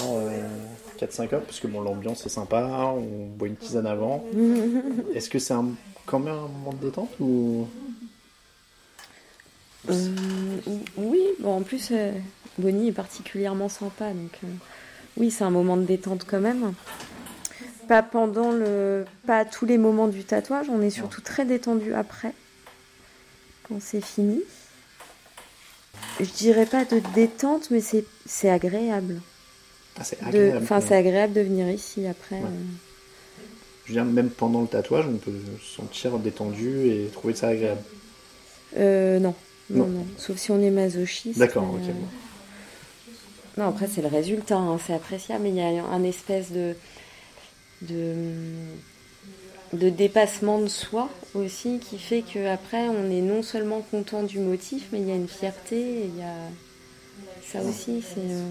4-5 heures, parce que bon, l'ambiance est sympa, on boit une tisane avant. <laughs> Est-ce que c'est quand même un moment de détente ou? Euh, Oui, bon, en plus, euh, Bonnie est particulièrement sympa, donc euh, oui, c'est un moment de détente quand même. Pas pendant le, pas tous les moments du tatouage, on est surtout très détendu après, quand c'est fini je dirais pas de détente, mais c'est agréable. Ah, c'est agréable. Enfin, c'est agréable de venir ici après. Euh. Je veux dire, même pendant le tatouage, on peut se sentir détendu et trouver ça agréable. Euh, non. Non, non. Sauf si on est masochiste. D'accord, ok. Euh. Non, après, c'est le résultat, hein, c'est appréciable, mais il y a un espèce de. de de dépassement de soi aussi qui fait qu'après on est non seulement content du motif mais il y a une fierté il y a ça aussi c'est euh,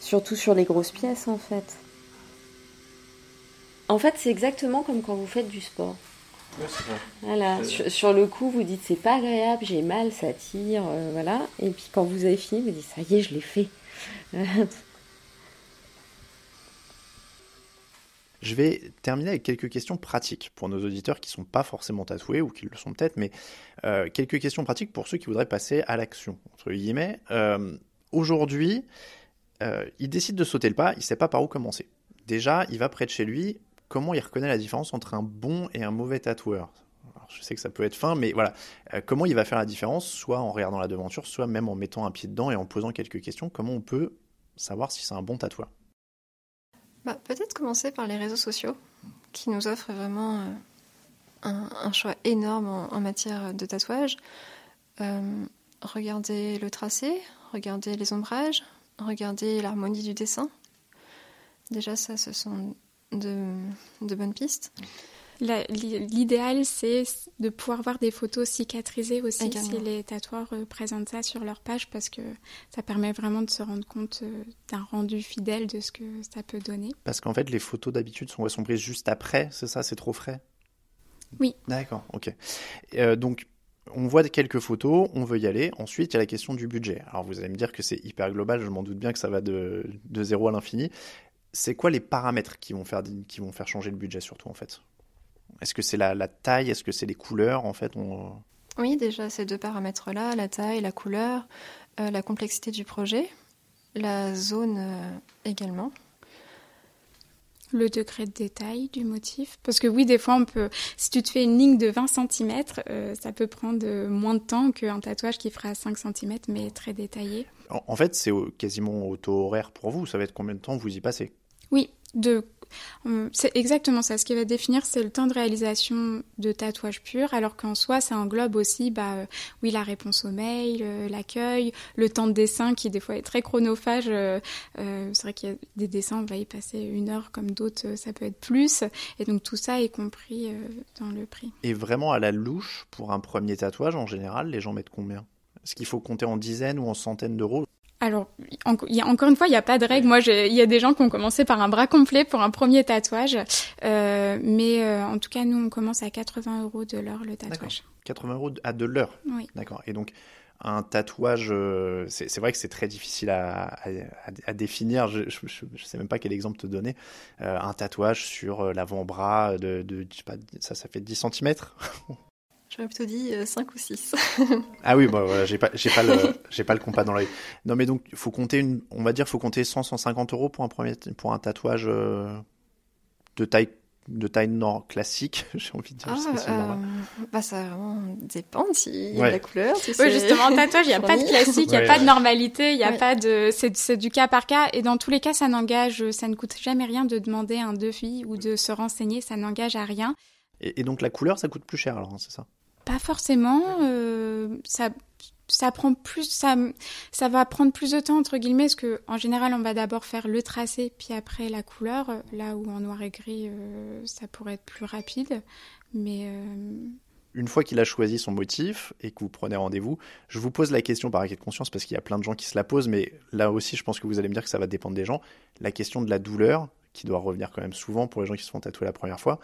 surtout sur les grosses pièces en fait. En fait c'est exactement comme quand vous faites du sport. Voilà sur, le coup vous dites c'est pas agréable j'ai mal ça tire euh, voilà. Et puis quand vous avez fini vous dites ça y est je l'ai fait <laughs> Je vais terminer avec quelques questions pratiques pour nos auditeurs qui ne sont pas forcément tatoués ou qui le sont peut-être, mais euh, quelques questions pratiques pour ceux qui voudraient passer à l'action. Euh, aujourd'hui, euh, il décide de sauter le pas, il ne sait pas par où commencer. Déjà, il va près de chez lui, comment il reconnaît la différence entre un bon et un mauvais tatoueur? Je sais que ça peut être fin, mais voilà, comment il va faire la différence, soit en regardant la devanture, soit même en mettant un pied dedans et en posant quelques questions, comment on peut savoir si c'est un bon tatoueur? Bah, Peut-être commencer par les réseaux sociaux, qui nous offrent vraiment euh, un, choix énorme en, matière de tatouage. Euh, regardez le tracé, regardez les ombrages, regardez l'harmonie du dessin. Déjà, ça, ce sont de, de bonnes pistes. L'idéal, c'est de pouvoir voir des photos cicatrisées aussi si les tatoueurs euh, présentent ça sur leur page parce que ça permet vraiment de se rendre compte euh, d'un rendu fidèle de ce que ça peut donner. Parce qu'en fait, les photos d'habitude sont, sont prises juste après, c'est ça C'est trop frais? Oui. D'accord, ok. Euh, donc, on voit quelques photos, on veut y aller. Ensuite, il y a la question du budget. Alors, vous allez me dire que c'est hyper global, je m'en doute bien que ça va de, de zéro à l'infini. C'est quoi les paramètres qui vont, faire, qui vont faire changer le budget surtout en fait? Est-ce que c'est la, taille? Est-ce que c'est les couleurs en fait? Oui, déjà ces deux paramètres-là, la taille, la couleur, euh, la complexité du projet, la zone euh, également. Le degré de détail du motif? Parce que oui, des fois, on peut. Si tu te fais une ligne de 20 cm, euh, ça peut prendre moins de temps qu'un tatouage qui fera 5 cm, mais très détaillé. En, fait, c'est quasiment auto-horaire pour vous. Ça va être combien de temps vous y passez? Oui, de c'est exactement ça. Ce qui va définir, c'est le temps de réalisation de tatouage pur, alors qu'en soi, ça englobe aussi, bah, euh, oui, la réponse au mail, euh, l'accueil, le temps de dessin qui des fois est très chronophage. Euh, c'est vrai qu'il y a des dessins, on va y passer une heure, comme d'autres, ça peut être plus. Et donc tout ça est compris dans le prix. Et vraiment à la louche, pour un premier tatouage, en général, les gens mettent combien? Est-ce qu'il faut compter en dizaines ou en centaines d'euros? Alors, y a, encore une fois, il n'y a pas de règle. Moi, il y a des gens qui ont commencé par un bras complet pour un premier tatouage. Euh, mais euh, en tout cas, nous, on commence à 80 euros de l'heure le tatouage. 80 euros à de l'heure Oui. D'accord. Et donc, un tatouage, euh, c'est vrai que c'est très difficile à, à, définir. Je ne sais même pas quel exemple te donner. un tatouage sur l'avant-bras de, de, je sais pas, ça, ça fait 10 cm <laughs> J'aurais plutôt dit 5 euh, ou 6. <laughs> ah oui, bah voilà, j'ai pas, j'ai pas le, j'ai pas le compas dans l'œil. Non, mais donc, faut compter une, on va dire, faut compter 100, 150 euros pour un premier, pour un tatouage euh, de taille, de taille nord classique, <laughs> j'ai envie de dire. Ah, euh, bah ça vraiment dépend si y a la couleur. Si oui, justement, en tatouage, il n'y a <laughs> pas de classique, il n'y a pas de normalité, il n'y a pas de, c'est, c'est du cas par cas, et dans tous les cas, ça n'engage, ça ne coûte jamais rien de demander un devis ou de se renseigner, ça n'engage à rien. Et, et donc la couleur, ça coûte plus cher alors, hein, c'est ça? Pas forcément. Euh, ça, ça prend plus, ça, ça va prendre plus de temps entre guillemets, parce que en général, on va d'abord faire le tracé, puis après la couleur. Là où en noir et gris, euh, ça pourrait être plus rapide, mais. Euh, une fois qu'il a choisi son motif et que vous prenez rendez-vous, je vous pose la question par acquis de conscience parce qu'il y a plein de gens qui se la posent, mais là aussi, je pense que vous allez me dire que ça va dépendre des gens. La question de la douleur, qui doit revenir quand même souvent pour les gens qui se font tatouer la première fois,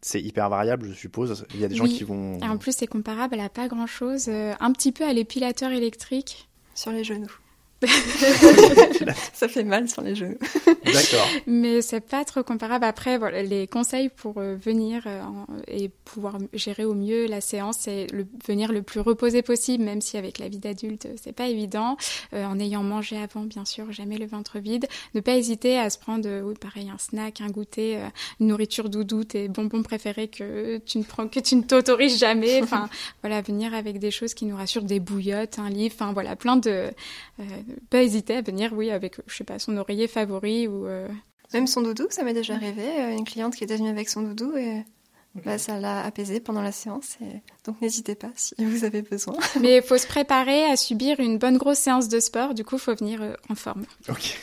c'est hyper variable, je suppose. Il y a des gens qui vont. Et en plus, c'est comparable à pas grand chose. Euh, un petit peu à l'épilateur électrique. Sur les genoux. <laughs> ça fait mal sur les genoux. D'accord. Mais c'est pas trop comparable. Après, voilà, les conseils pour euh, venir euh, et pouvoir gérer au mieux la séance, c'est le, venir le plus reposé possible, même si avec la vie d'adulte, c'est pas évident. Euh, en ayant mangé avant, bien sûr, jamais le ventre vide. Ne pas hésiter à se prendre, oui, pareil, un snack, un goûter, une nourriture doudou, tes bonbons préférés que tu ne prends, que tu ne t'autorises jamais. <laughs> Enfin, voilà, venir avec des choses qui nous rassurent, des bouillottes, un livre, enfin voilà, plein de pas hésiter à venir, oui, avec, je sais pas, son oreiller favori ou. Euh, Même son doudou, ça m'est déjà arrivé. Euh, une cliente qui était venue avec son doudou et bah, ça l'a apaisé pendant la séance. Et... Donc n'hésitez pas si <laughs> vous avez besoin. Mais il faut se préparer à subir une bonne grosse séance de sport. Du coup, il faut venir euh, en forme. Ok.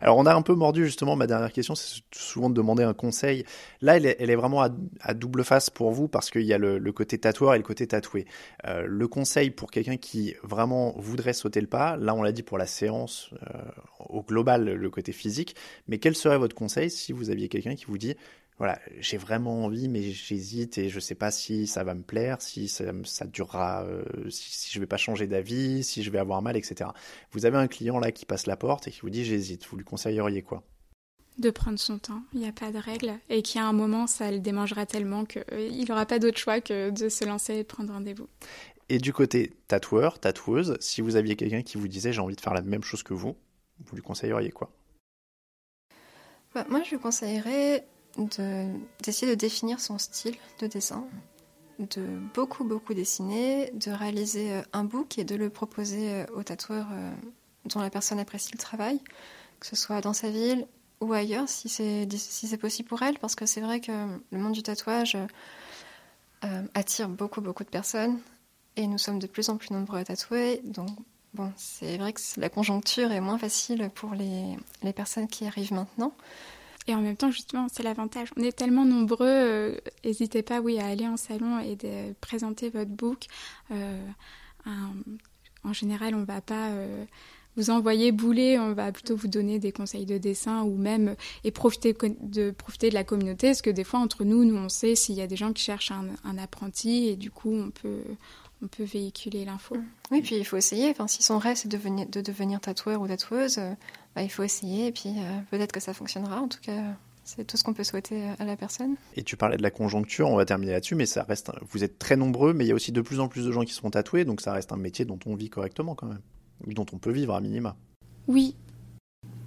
Alors on a un peu mordu justement, ma dernière question, c'est souvent de demander un conseil. Là, elle est, vraiment à, double face pour vous parce qu'il y a le, côté tatoueur et le côté tatoué. Euh, le conseil pour quelqu'un qui vraiment voudrait sauter le pas, là on l'a dit pour la séance, euh, au global, le côté physique, mais quel serait votre conseil si vous aviez quelqu'un qui vous dit voilà, j'ai vraiment envie, mais j'hésite et je sais pas si ça va me plaire, si ça, ça durera, euh, si, si, je vais pas changer d'avis, si je vais avoir mal, etc. Vous avez un client là qui passe la porte et qui vous dit j'hésite. Vous lui conseilleriez quoi? De prendre son temps, il n'y a pas de règle, et a un moment, ça le démangera tellement qu'il euh, n'aura pas d'autre choix que de se lancer et de prendre rendez-vous. Et du côté tatoueur, tatoueuse, si vous aviez quelqu'un qui vous disait j'ai envie de faire la même chose que vous, vous lui conseilleriez quoi? Bah, Moi, je lui conseillerais d'essayer de, définir son style de dessin, de beaucoup beaucoup dessiner, de réaliser euh, un book et de le proposer euh, au tatoueur euh, dont la personne apprécie le travail, que ce soit dans sa ville ou ailleurs si c'est si possible pour elle, parce que c'est vrai que le monde du tatouage attire beaucoup beaucoup de personnes et nous sommes de plus en plus nombreux à tatouer, donc bon, c'est vrai que la conjoncture est moins facile pour les, les personnes qui arrivent maintenant. Et en même temps, justement, c'est l'avantage. On est tellement nombreux, n'hésitez pas, oui, à aller en salon et de présenter votre book. en général, on ne va pas vous envoyer bouler, on va plutôt vous donner des conseils de dessin ou même et profiter de profiter de la communauté, parce que des fois entre nous, nous on sait s'il y a des gens qui cherchent un, apprenti et du coup on peut on peut véhiculer l'info. Oui, puis il faut essayer. Enfin, si son rêve c'est de devenir, de devenir tatoueur ou tatoueuse, euh, bah, il faut essayer et puis euh, peut-être que ça fonctionnera. En tout cas, c'est tout ce qu'on peut souhaiter à la personne. Et tu parlais de la conjoncture, on va terminer là-dessus, mais ça reste. Vous êtes très nombreux, mais il y a aussi de plus en plus de gens qui seront tatoués, donc ça reste un métier dont on vit correctement quand même dont on peut vivre à minima. Oui.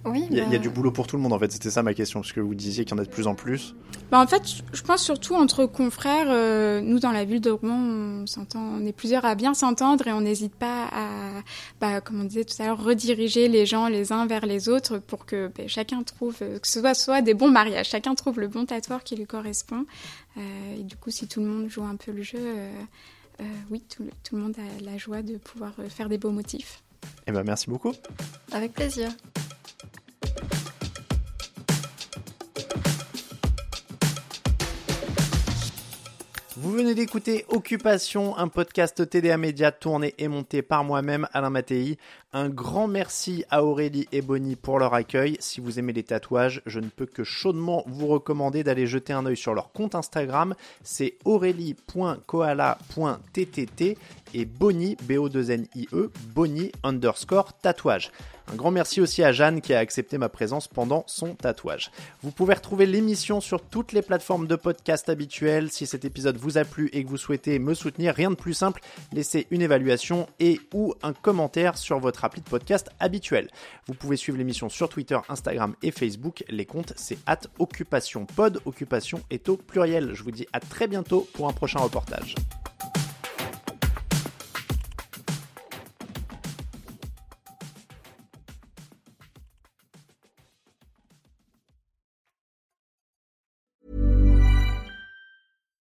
Oui, il, y a, il y, a, du boulot pour tout le monde en fait, c'était ça ma question, parce que vous disiez qu'il y en a de plus en plus. Bah, en fait, je pense surtout entre confrères, euh, nous dans la ville de Rouen, on, s'entend, on est plusieurs à bien s'entendre et on n'hésite pas à, bah, comme on disait tout à l'heure, rediriger les gens les uns vers les autres pour que bah, chacun trouve, euh, que ce soit, soit des bons mariages, chacun trouve le bon tatoueur qui lui correspond. Euh, et du coup, si tout le monde joue un peu le jeu, euh, oui, tout le, tout le monde a la joie de pouvoir faire des beaux motifs. Eh ben, merci beaucoup. Avec plaisir. Vous venez d'écouter Occupation, un podcast TDA Média tourné et monté par moi-même, Alain Mattei. Un grand merci à Aurélie et Bonnie pour leur accueil. Si vous aimez les tatouages, je ne peux que chaudement vous recommander d'aller jeter un œil sur leur compte Instagram. C'est aurélie.koala.ttt et Bonnie, B-O-2-N-I-E, Bonnie underscore tatouage. Un grand merci aussi à Jeanne qui a accepté ma présence pendant son tatouage. Vous pouvez retrouver l'émission sur toutes les plateformes de podcast habituelles. Si cet épisode vous a plu et que vous souhaitez me soutenir, rien de plus simple, laissez une évaluation et ou un commentaire sur votre appli de podcast habituel. Vous pouvez suivre l'émission sur Twitter, Instagram et Facebook. Les comptes, c'est at occupation pod. Occupation est au pluriel. Je vous dis à très bientôt pour un prochain reportage.